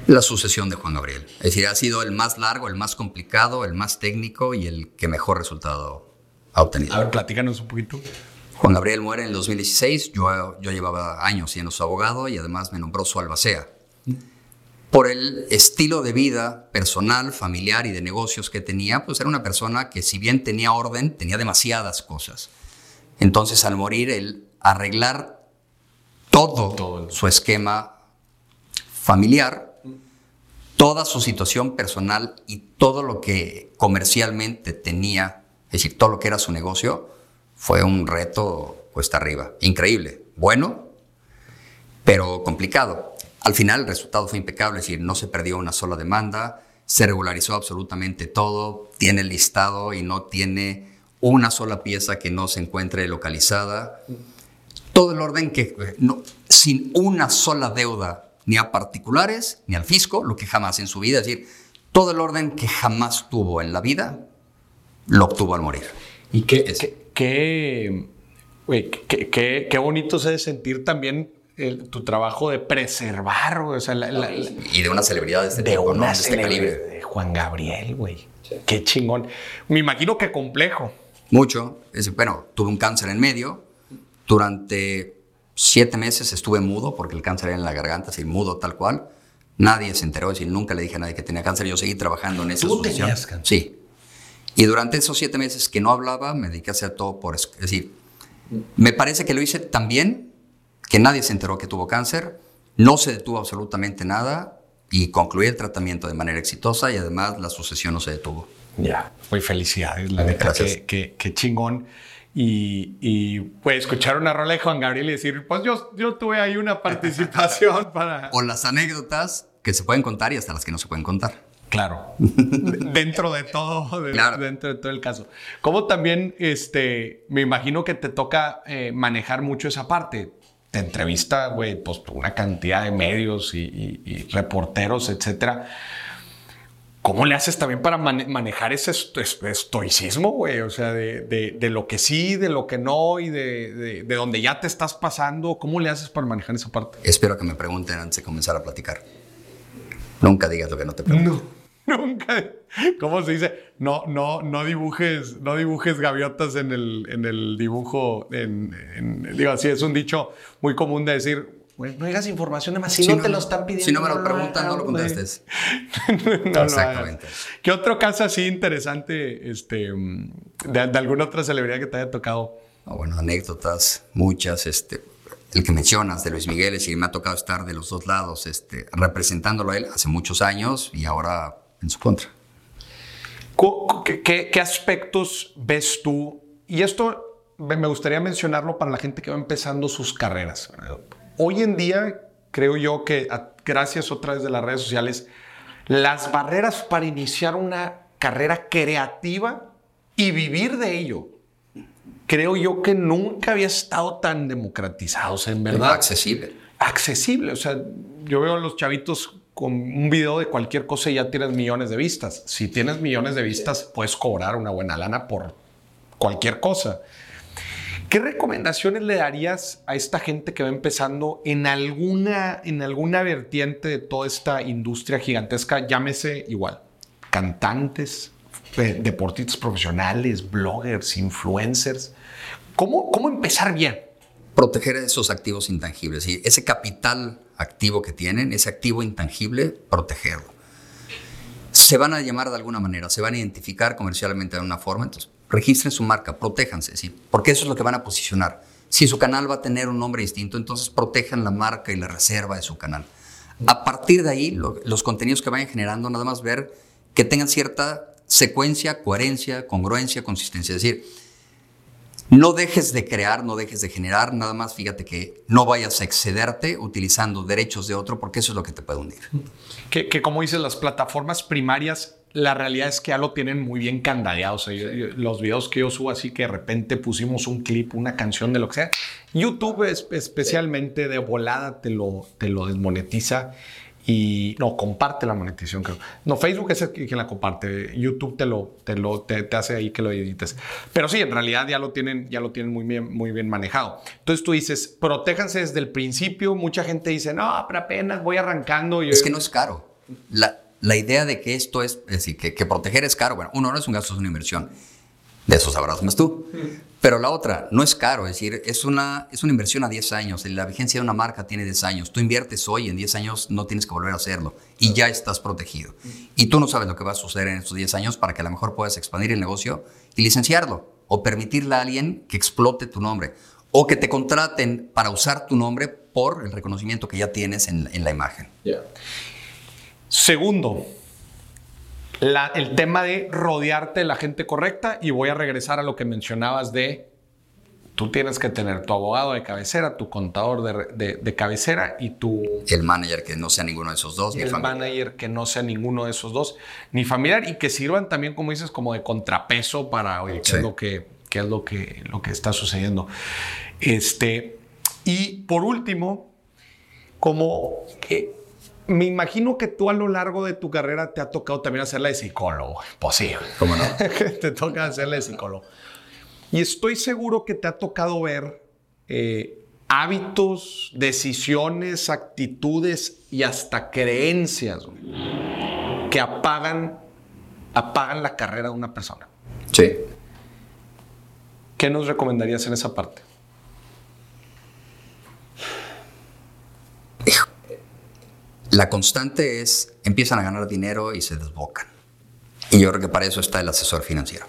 La sucesión de Juan Gabriel. Es decir, ha sido el más largo, el más complicado, el más técnico y el que mejor resultado ha obtenido. A ver, platícanos un poquito. Juan Gabriel muere en el 2016, yo, yo llevaba años siendo su abogado y además me nombró su albacea. Por el estilo de vida personal, familiar y de negocios que tenía, pues era una persona que si bien tenía orden, tenía demasiadas cosas. Entonces al morir, el arreglar todo, Todo. su esquema familiar, toda su situación personal y todo lo que comercialmente tenía, es decir, todo lo que era su negocio, fue un reto cuesta arriba. Increíble, bueno, pero complicado. Al final el resultado fue impecable, es decir, no se perdió una sola demanda, se regularizó absolutamente todo, tiene listado y no tiene una sola pieza que no se encuentre localizada. Todo el orden que, no, sin una sola deuda, ni a particulares, ni al fisco, lo que jamás en su vida, es decir, todo el orden que jamás tuvo en la vida, lo obtuvo al morir. Y qué, qué, qué- qué bonito se de sentir también el- tu trabajo de preservar, güey. O sea, la- la- la- Y de una celebridad de este de tipo, ¿no? una De este calibre. de Juan Gabriel, güey. Qué chingón. Me imagino que complejo. Mucho. Es- bueno, tuve un cáncer en medio. Durante siete meses estuve mudo porque el cáncer era en la garganta, así mudo tal cual. Nadie se enteró, es decir, nunca le dije a nadie que tenía cáncer. Yo seguí trabajando en esa ¿Tú asociación. tenías cáncer? Sí. Y durante esos siete meses que no hablaba, me dediqué a hacer todo por... Es decir, me parece que lo hice tan bien que nadie se enteró que tuvo cáncer. No se detuvo absolutamente nada y concluí el tratamiento de manera exitosa y además la sucesión no se detuvo. Ya, muy felicidades, la neta, qué, qué, chingón. Y, y pues escuchar una rola de Juan Gabriel y decir, pues yo, yo tuve ahí una participación para... O las anécdotas que se pueden contar y hasta las que no se pueden contar. Claro, dentro de todo, dentro de todo el caso. Como también, este, me imagino que te toca eh, manejar mucho esa parte. Te entrevista, güey, pues una cantidad de medios y, reporteros, etcétera. ¿Cómo le haces también para manejar ese estoicismo, güey? O sea, de, de, lo que sí, de lo que no y de, de, donde ya te estás pasando. ¿Cómo le haces para manejar esa parte? Espero que me pregunten antes de comenzar a platicar. Nunca digas lo que no te pregunto. Nunca. ¿Cómo se dice? No, no, no dibujes, no dibujes gaviotas en el, en el dibujo. En, digo así, es un dicho muy común de decir. no digas información de más si, no, te lo están pidiendo. Si no me lo preguntan, no lo contestes. Exactamente. ¿Qué otro caso así interesante este, de, alguna otra celebridad que te haya tocado? bueno, anécdotas, muchas. Este, el que mencionas de Luis Miguel, y me ha tocado estar de los dos lados, este, representándolo a él hace muchos años y ahora en su contra. ¿Qué, aspectos ves tú? Y esto me gustaría mencionarlo para la gente que va empezando sus carreras. Hoy en día, creo yo que gracias otra vez de las redes sociales, las barreras para iniciar una carrera creativa y vivir de ello creo yo que nunca había estado tan democratizados, en verdad. Accesible. Accesible. O sea, yo veo a los chavitos con un video de cualquier cosa y ya tienes millones de vistas. Si tienes millones de vistas, puedes cobrar una buena lana por cualquier cosa. ¿Qué recomendaciones le darías a esta gente que va empezando en alguna, en alguna vertiente de toda esta industria gigantesca? Llámese igual, cantantes, deportistas profesionales, bloggers, influencers. ¿Cómo, cómo empezar bien? Proteger esos activos intangibles. Y ese capital activo que tienen, ese activo intangible, protegerlo. Se van a llamar de alguna manera, se van a identificar comercialmente de una forma, entonces registren su marca, protéjanse, ¿sí? porque eso es lo que van a posicionar. Si su canal va a tener un nombre distinto, entonces protejan la marca y la reserva de su canal. A partir de ahí, los contenidos que vayan generando, nada más ver que tengan cierta secuencia, coherencia, congruencia, consistencia. Es decir, no dejes de crear, no dejes de generar, nada más fíjate que no vayas a excederte utilizando derechos de otro porque eso es lo que te puede hundir. Que, como dices, las plataformas primarias, la realidad es que ya lo tienen muy bien candadeado. los videos que yo subo así que de repente pusimos un clip, una canción de lo que sea, YouTube es, especialmente de volada te lo, te lo desmonetiza y no, comparte la monetización, creo. No, Facebook es el quien la comparte. YouTube te lo, te lo te, hace ahí que lo edites. Pero sí, en realidad ya lo tienen, ya lo tienen muy bien, muy bien manejado. Entonces tú dices, protéjanse desde el principio. Mucha gente dice, no, pero apenas voy arrancando. Es que no es caro. La, la idea de que esto es, es decir, que, que proteger es caro. Bueno, uno no es un gasto, es una inversión. De eso sabrás más tú. Pero la otra, no es caro, es decir, es una, es una inversión a 10 años. La vigencia de una marca tiene 10 años. Tú inviertes hoy, en 10 años no tienes que volver a hacerlo y ya estás protegido. Y tú no sabes lo que va a suceder en estos 10 años para que a lo mejor puedas expandir el negocio y licenciarlo o permitirle a alguien que explote tu nombre o que te contraten para usar tu nombre por el reconocimiento que ya tienes en, la imagen. Segundo, el tema de rodearte de la gente correcta y voy a regresar a lo que mencionabas de tú tienes que tener tu abogado de cabecera, tu contador de, cabecera y tu... El manager que no sea ninguno de esos dos. El manager que no sea ninguno de esos dos, ni familiar y que sirvan también, como dices, como de contrapeso para, oye, qué es, lo que, qué es lo, que, lo que está sucediendo. Este, y por último, como que me imagino que tú a lo largo de tu carrera te ha tocado también hacerla de psicólogo. Pues sí. ¿Cómo no? te toca hacerla de psicólogo. Y estoy seguro que te ha tocado ver eh, hábitos, decisiones, actitudes y hasta creencias que apagan, apagan la carrera de una persona. Sí. ¿Qué nos recomendarías en esa parte? La constante es, empiezan a ganar dinero y se desbocan. Y yo creo que para eso está el asesor financiero.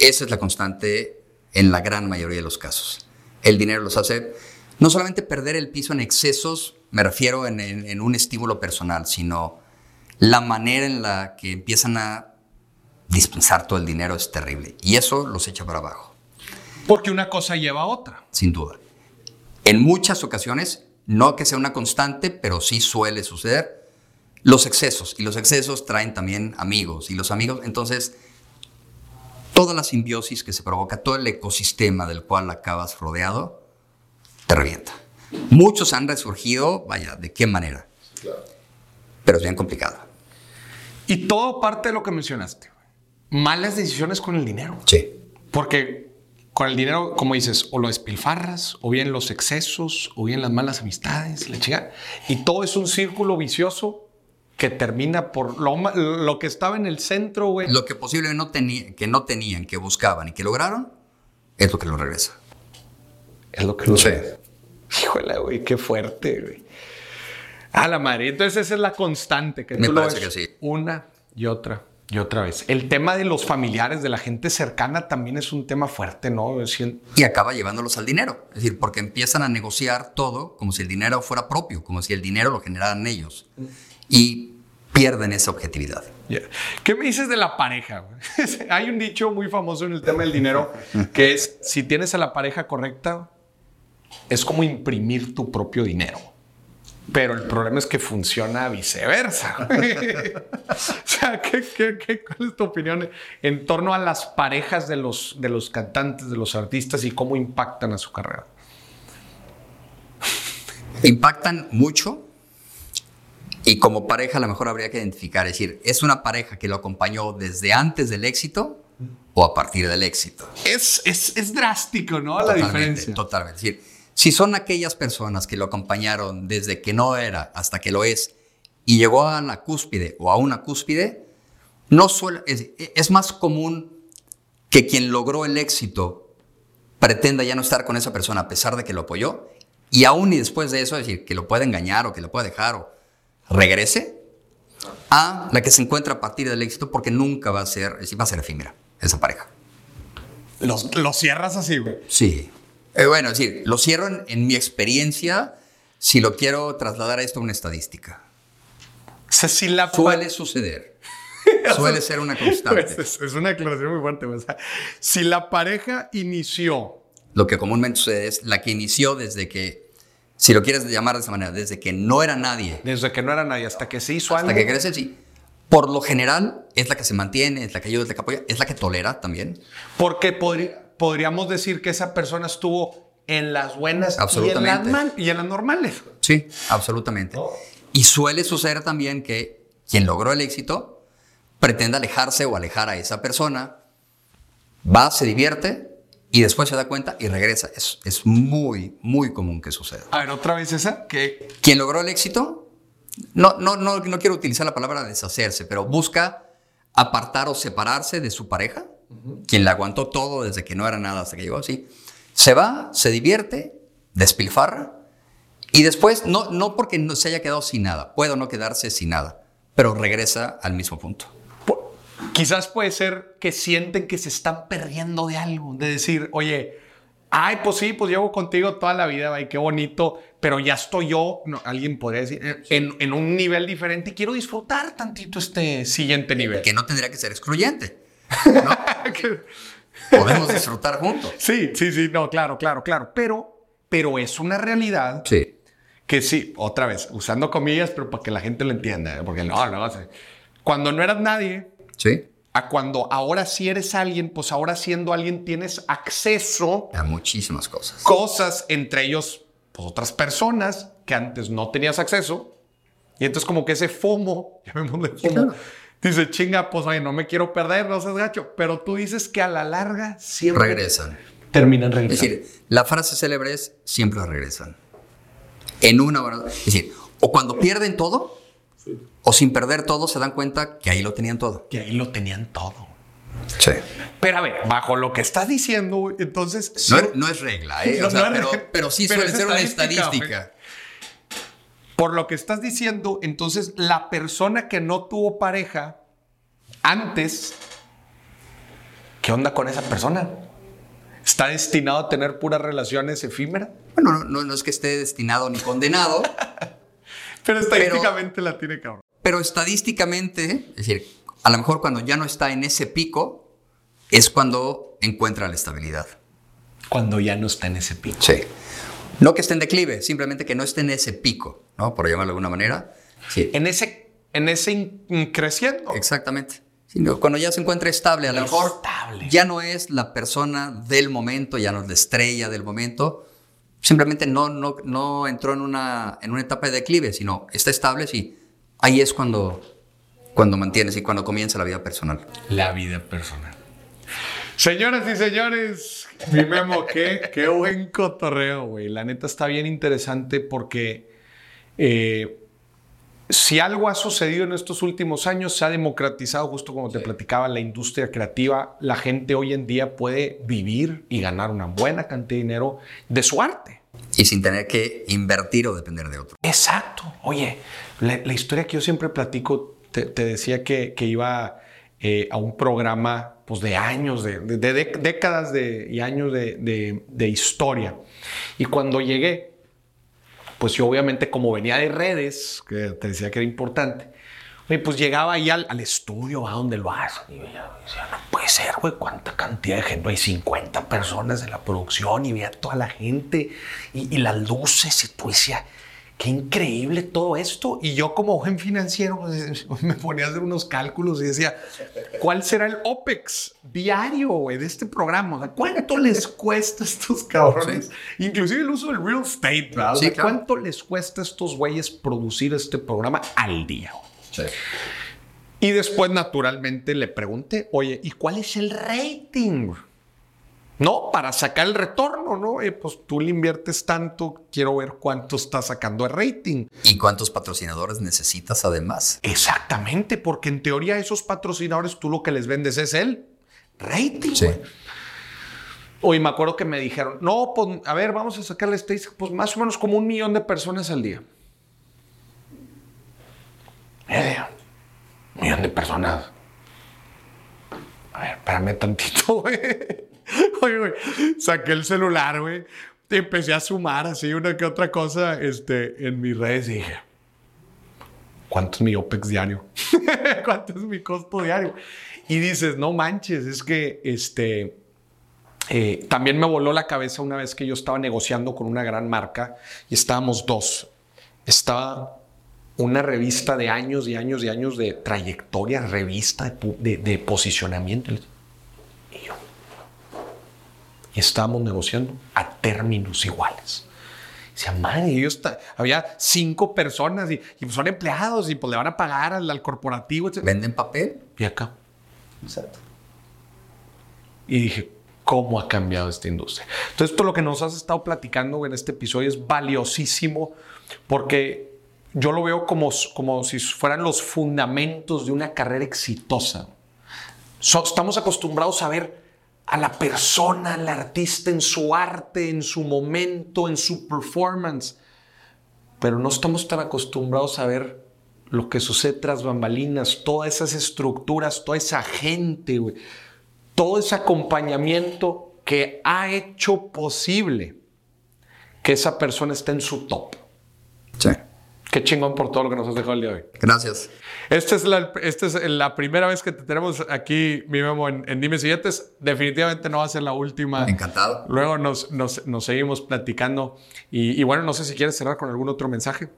Esa es la constante en la gran mayoría de los casos. El dinero los hace no solamente perder el piso en excesos me refiero en, en- en un estímulo personal, sino la manera en la que empiezan a dispensar todo el dinero es terrible. Y eso los echa para abajo, Porque una cosa lleva a otra. sin duda. En muchas ocasiones, no que sea una constante, pero sí suele suceder, los excesos. Y los excesos traen también amigos. Y los amigos, entonces, toda la simbiosis que se provoca, todo el ecosistema del cual acabas rodeado, te revienta. Muchos han resurgido, vaya, ¿de qué manera? Pero es bien complicado. Y todo parte de lo que mencionaste. Malas decisiones con el dinero. Sí. Porque con el dinero, como dices, o lo despilfarras, o bien los excesos, o bien las malas amistades, la chica. Y todo es un círculo vicioso que termina por lo, lo que estaba en el centro, güey. Lo que posiblemente no, tenía, que no tenían, que buscaban y que lograron, es lo que lo regresa. Es lo que lo Sí. Híjole, güey, qué fuerte, güey. A la madre. Entonces esa es la constante que Me tú lo parece ves que sí. una y otra y otra vez. El tema de los familiares, de la gente cercana, también es un tema fuerte, ¿no? Y acaba llevándolos al dinero. Es decir, porque empiezan a negociar todo como si el dinero fuera propio, como si el dinero lo generaran ellos. Y pierden esa objetividad. Yeah. ¿Qué me dices de la pareja? Hay un dicho muy famoso en el tema del dinero que es, si tienes a la pareja correcta, es como imprimir tu propio dinero. Pero el problema es que funciona viceversa. o sea, ¿qué, qué, qué, cuál es tu opinión en torno a las parejas de los, de los cantantes, de los artistas y cómo impactan a su carrera? Impactan mucho y como pareja a lo mejor habría que identificar, es decir, ¿es una pareja que lo acompañó desde antes del éxito o a partir del éxito? Es, es, es drástico, ¿no? La Totalmente, diferencia. Totalmente. Es decir, si son aquellas personas que lo acompañaron desde que no era hasta que lo es y llegó a la cúspide o a una cúspide, no suele, es, es más común que quien logró el éxito pretenda ya no estar con esa persona a pesar de que lo apoyó y aún y después de eso, es decir, que lo puede engañar o que lo puede dejar o regrese a la que se encuentra a partir del éxito porque nunca va a ser, va a ser efímera esa pareja. Los, los cierras así, güey. Sí. Eh, bueno, es decir, lo cierro en, en mi experiencia si lo quiero trasladar a esto a una estadística. O sea, si la Suele suceder. Suele ser una constante. Pues es, una aclaración muy fuerte. güey. O sea, si la pareja inició, Lo que comúnmente sucede es la que inició desde que, si lo quieres llamar de esa manera, desde que no era nadie desde que no era nadie hasta que se hizo hasta algo, que crece, sí. Por lo general es la que se mantiene, es la que ayuda, es la que apoya, es la que tolera también. porque podri- podríamos decir que esa persona estuvo en las buenas y en las, Absolutamente. mal- y en las normales. Sí, absolutamente. Y suele suceder también que quien logró el éxito pretende alejarse o alejar a esa persona, va, se divierte y después se da cuenta y regresa. Es, es muy, muy común que suceda. A ver, otra vez esa, que Quien logró el éxito, no, no, no, no quiero utilizar la palabra deshacerse, pero busca apartar o separarse de su pareja, quien le aguantó todo desde que no era nada hasta que llegó así. Se va, se divierte, despilfarra y después, no, no porque no se haya quedado sin nada, puede o no quedarse sin nada, pero regresa al mismo punto. quizás puede ser que sienten que se están perdiendo de algo, de decir, oye, ay, pues sí, pues llevo contigo toda la vida, ay, qué bonito, pero ya estoy yo, no, alguien podría decir, en, en un nivel diferente y quiero disfrutar tantito este siguiente nivel. Que no tendría que ser excluyente. Que- Podemos disfrutar juntos. Sí, sí, sí, no, claro, claro, claro. Pero, pero es una realidad Sí. que sí, otra vez, usando comillas, pero para que la gente lo entienda, ¿eh? porque no, no, cuando no eras nadie, Sí. a cuando ahora sí eres alguien, pues ahora siendo alguien tienes acceso A muchísimas cosas. cosas, entre ellos, pues otras personas que antes no tenías acceso. Y entonces como que ese FOMO, llamémosle FOMO, claro. Dice, chinga, pues oye, no me quiero perder, no seas gacho. Pero tú dices que a la larga siempre Regresan. terminan Es regresando. decir, la frase célebre es siempre regresan. En una hora. Es decir, o cuando pierden todo, o sin perder todo, se dan cuenta que ahí lo tenían todo. que ahí lo tenían todo. Sí. Pero a ver, bajo lo que estás diciendo, entonces... No, sí, es, no es regla, ¿eh? No, O sea, no es pero, regla. pero sí Pero suele es ser una estadística, estadística. Por lo que estás diciendo, entonces la persona que no tuvo pareja antes, ¿qué onda con esa persona? ¿Está destinado a tener puras relaciones efímeras? Bueno, no, no- no es que esté destinado ni condenado, Pero estadísticamente la tiene cabrón. Pero estadísticamente, es decir, a lo mejor cuando ya no está en ese pico, es cuando encuentra la estabilidad. Cuando ya no está en ese pico. Sí. No que esté en declive, simplemente que no esté en ese pico, ¿no? Por llamarlo de alguna manera. Sí. En ese, en ese in- creciendo. Exactamente. Cuando ya se encuentra estable, a lo mejor Estable. ya no es la persona del momento, ya no es la estrella del momento. Simplemente no, no, no entró en una, en una etapa de declive, sino está estable, sí. Ahí es cuando, cuando mantienes y cuando comienza la vida personal. La vida personal. Señoras y señores, mi Memo, qué, qué buen cotorreo, güey. La neta está bien interesante porque eh, si algo ha sucedido en estos últimos años, se ha democratizado, justo como te platicaba, la industria creativa. La gente hoy en día puede vivir y ganar una buena cantidad de dinero de su arte. Y sin tener que invertir o depender de otro. Exacto. Oye, la, la historia que yo siempre platico, te, te decía que, que iba eh, a un programa pues, de años, de, de- décadas de, y años de, historia. Y cuando llegué, pues yo obviamente como venía de redes, que te decía que era importante, pues llegaba ahí al, al estudio, a donde lo hacen. Y veía, decía, no puede ser, güey, cuánta cantidad de gente. Hay 50 personas en la producción y veía toda la gente y, y las luces y tú decías, qué increíble todo esto. Y yo como buen financiero pues, me ponía a hacer unos cálculos y decía, ¿cuál será el OPEX diario güey, de este programa? O sea, ¿Cuánto les cuesta a estos cabrones? Inclusive el uso del real estate, ¿verdad? O Sí, sea, claro. ¿Cuánto les cuesta a estos güeyes producir este programa al día? güey? Y después, naturalmente, le pregunté, oye, ¿y cuál es el rating? No, para sacar el retorno, ¿no? Eh, pues tú le inviertes tanto, quiero ver cuánto está sacando el rating. ¿Y cuántos patrocinadores necesitas además? Exactamente, porque en teoría esos patrocinadores tú lo que les vendes es el rating. Sí. Oye, me acuerdo que me dijeron, no, pues a ver, vamos a sacarle estadística, pues más o menos como un millón de personas al día. Eh, un millón de personas. A ver, espérame tantito, güey. Oye, güey, saqué el celular, güey. Y empecé a sumar así una que otra cosa este, en mis redes y dije, ¿cuánto es mi OPEX diario? ¿Cuánto es mi costo diario? Y dices, no manches, es que este, eh, también me voló la cabeza una vez que yo estaba negociando con una gran marca y estábamos dos. Estaba una revista de años y años y años de trayectoria, revista de, posicionamiento. Y estábamos negociando a términos iguales. Decía, madre, ellos había cinco personas y, y son empleados y pues le van a pagar al, al corporativo. etc. ¿Venden papel? Y acá. Y dije, ¿cómo ha cambiado esta industria? Entonces, todo lo que nos has estado platicando en este episodio es valiosísimo porque yo lo veo como, como si fueran los fundamentos de una carrera exitosa. So- estamos acostumbrados a ver a la persona, al artista en su arte, en su momento, en su performance, pero no estamos tan acostumbrados a ver lo que sucede tras bambalinas, todas esas estructuras, toda esa gente, todo ese acompañamiento que ha hecho posible que esa persona esté en su top. Qué chingón por todo lo que nos has dejado el día de hoy. Gracias. Esta es la, esta es la primera vez que te tenemos aquí, mi Memo, en, en Dime Siguientes. Definitivamente no va a ser la última. Encantado. Luego nos, nos, nos seguimos platicando. Y, y bueno, no sé si quieres cerrar con algún otro mensaje.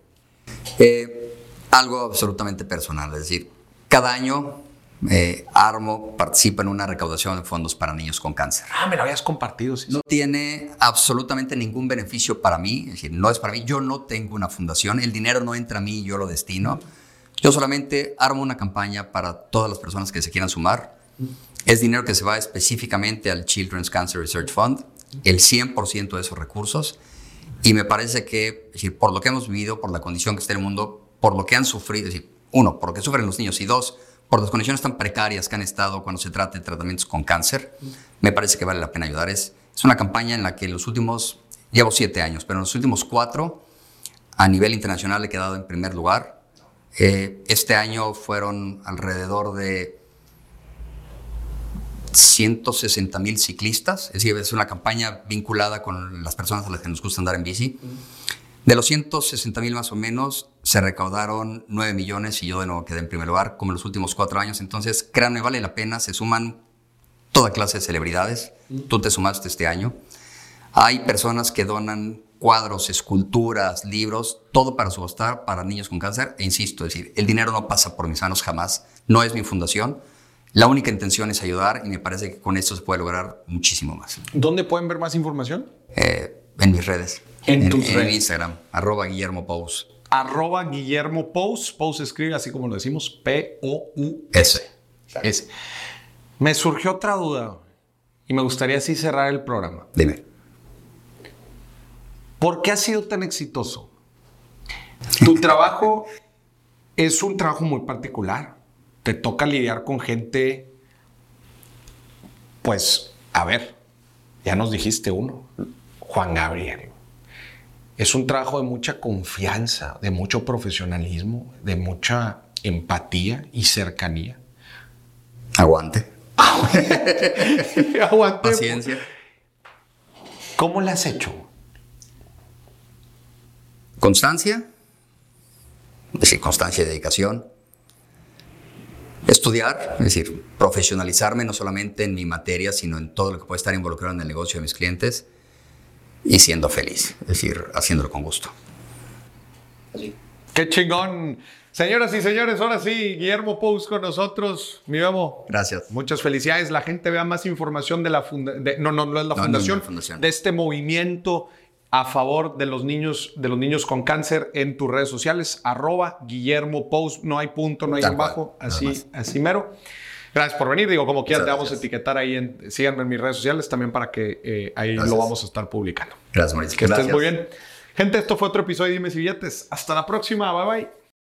Eh, algo absolutamente personal, es decir, cada año eh, Armo participa en una recaudación de fondos para niños con cáncer. Ah, me lo habías compartido. sí. No tiene absolutamente ningún beneficio para mí, es decir, no es para mí, yo no tengo una fundación, el dinero no entra a mí, yo lo destino. Yo solamente armo una campaña para todas las personas que se quieran sumar. Es dinero que se va específicamente al Children's Cancer Research Fund, el 100% de esos recursos. Y me parece que, es decir, por lo que hemos vivido, por la condición que está el mundo, por lo que han sufrido, es decir, uno, por lo que sufren los niños y dos, por las condiciones tan precarias que han estado cuando se trata de tratamientos con cáncer, me parece que vale la pena ayudar. Es, una campaña en la que en los últimos, llevo siete años, pero en los últimos cuatro, a nivel internacional he quedado en primer lugar. Eh, este año fueron alrededor de 160 mil ciclistas, es decir, es una campaña vinculada con las personas a las que nos gusta andar en bici. De los 160 mil más o menos, se recaudaron 9 millones y yo de nuevo quedé en primer lugar, como en los últimos cuatro años. Entonces, créanme, vale la pena. Se suman toda clase de celebridades. Tú te sumaste este año. Hay personas que donan cuadros, esculturas, libros, todo para subastar para niños con cáncer. E insisto, es decir, el dinero no pasa por mis manos jamás. No es mi fundación. La única intención es ayudar y me parece que con esto se puede lograr muchísimo más. ¿Dónde pueden ver más información? Eh, en mis redes. En tus en redes. Instagram, arroba Guillermo Pous. Arroba Guillermo Pous. Pous escribe así como lo decimos, P-O-U-S. S. Me surgió otra duda y me gustaría así cerrar el programa. Dime. ¿Por qué has sido tan exitoso? Tu trabajo es un trabajo muy particular. Te toca lidiar con gente, pues, a ver, ya nos dijiste uno, Juan Gabriel. Es un trabajo de mucha confianza, de mucho profesionalismo, de mucha empatía y cercanía. Aguante. Aguante. Paciencia. ¿Cómo le has hecho? Constancia. Es decir, constancia y dedicación. Estudiar, es decir, profesionalizarme no solamente en mi materia, sino en todo lo que puede estar involucrado en el negocio de mis clientes y siendo feliz, es decir, haciéndolo con gusto. ¡Qué chingón! Señoras y señores, ahora sí, Guillermo Pous con nosotros. Mi Memo. Gracias. Muchas felicidades. La gente vea más información de la fundación. No, no, no es la No, fundación. De este movimiento a favor de los niños, de los niños con cáncer en tus redes sociales. Arroba Guillermo Pous. No hay punto, no hay Tal abajo. cual, Así, así mero. Gracias por venir. Digo, como quieras, Muchas te vamos a etiquetar ahí. En, síganme en mis redes sociales también para que eh, ahí Gracias. lo vamos a estar publicando. Gracias, Mauricio. Que estés Gracias. muy bien. Gente, esto fue otro episodio de Dime si Billetes. Hasta la próxima. Bye bye.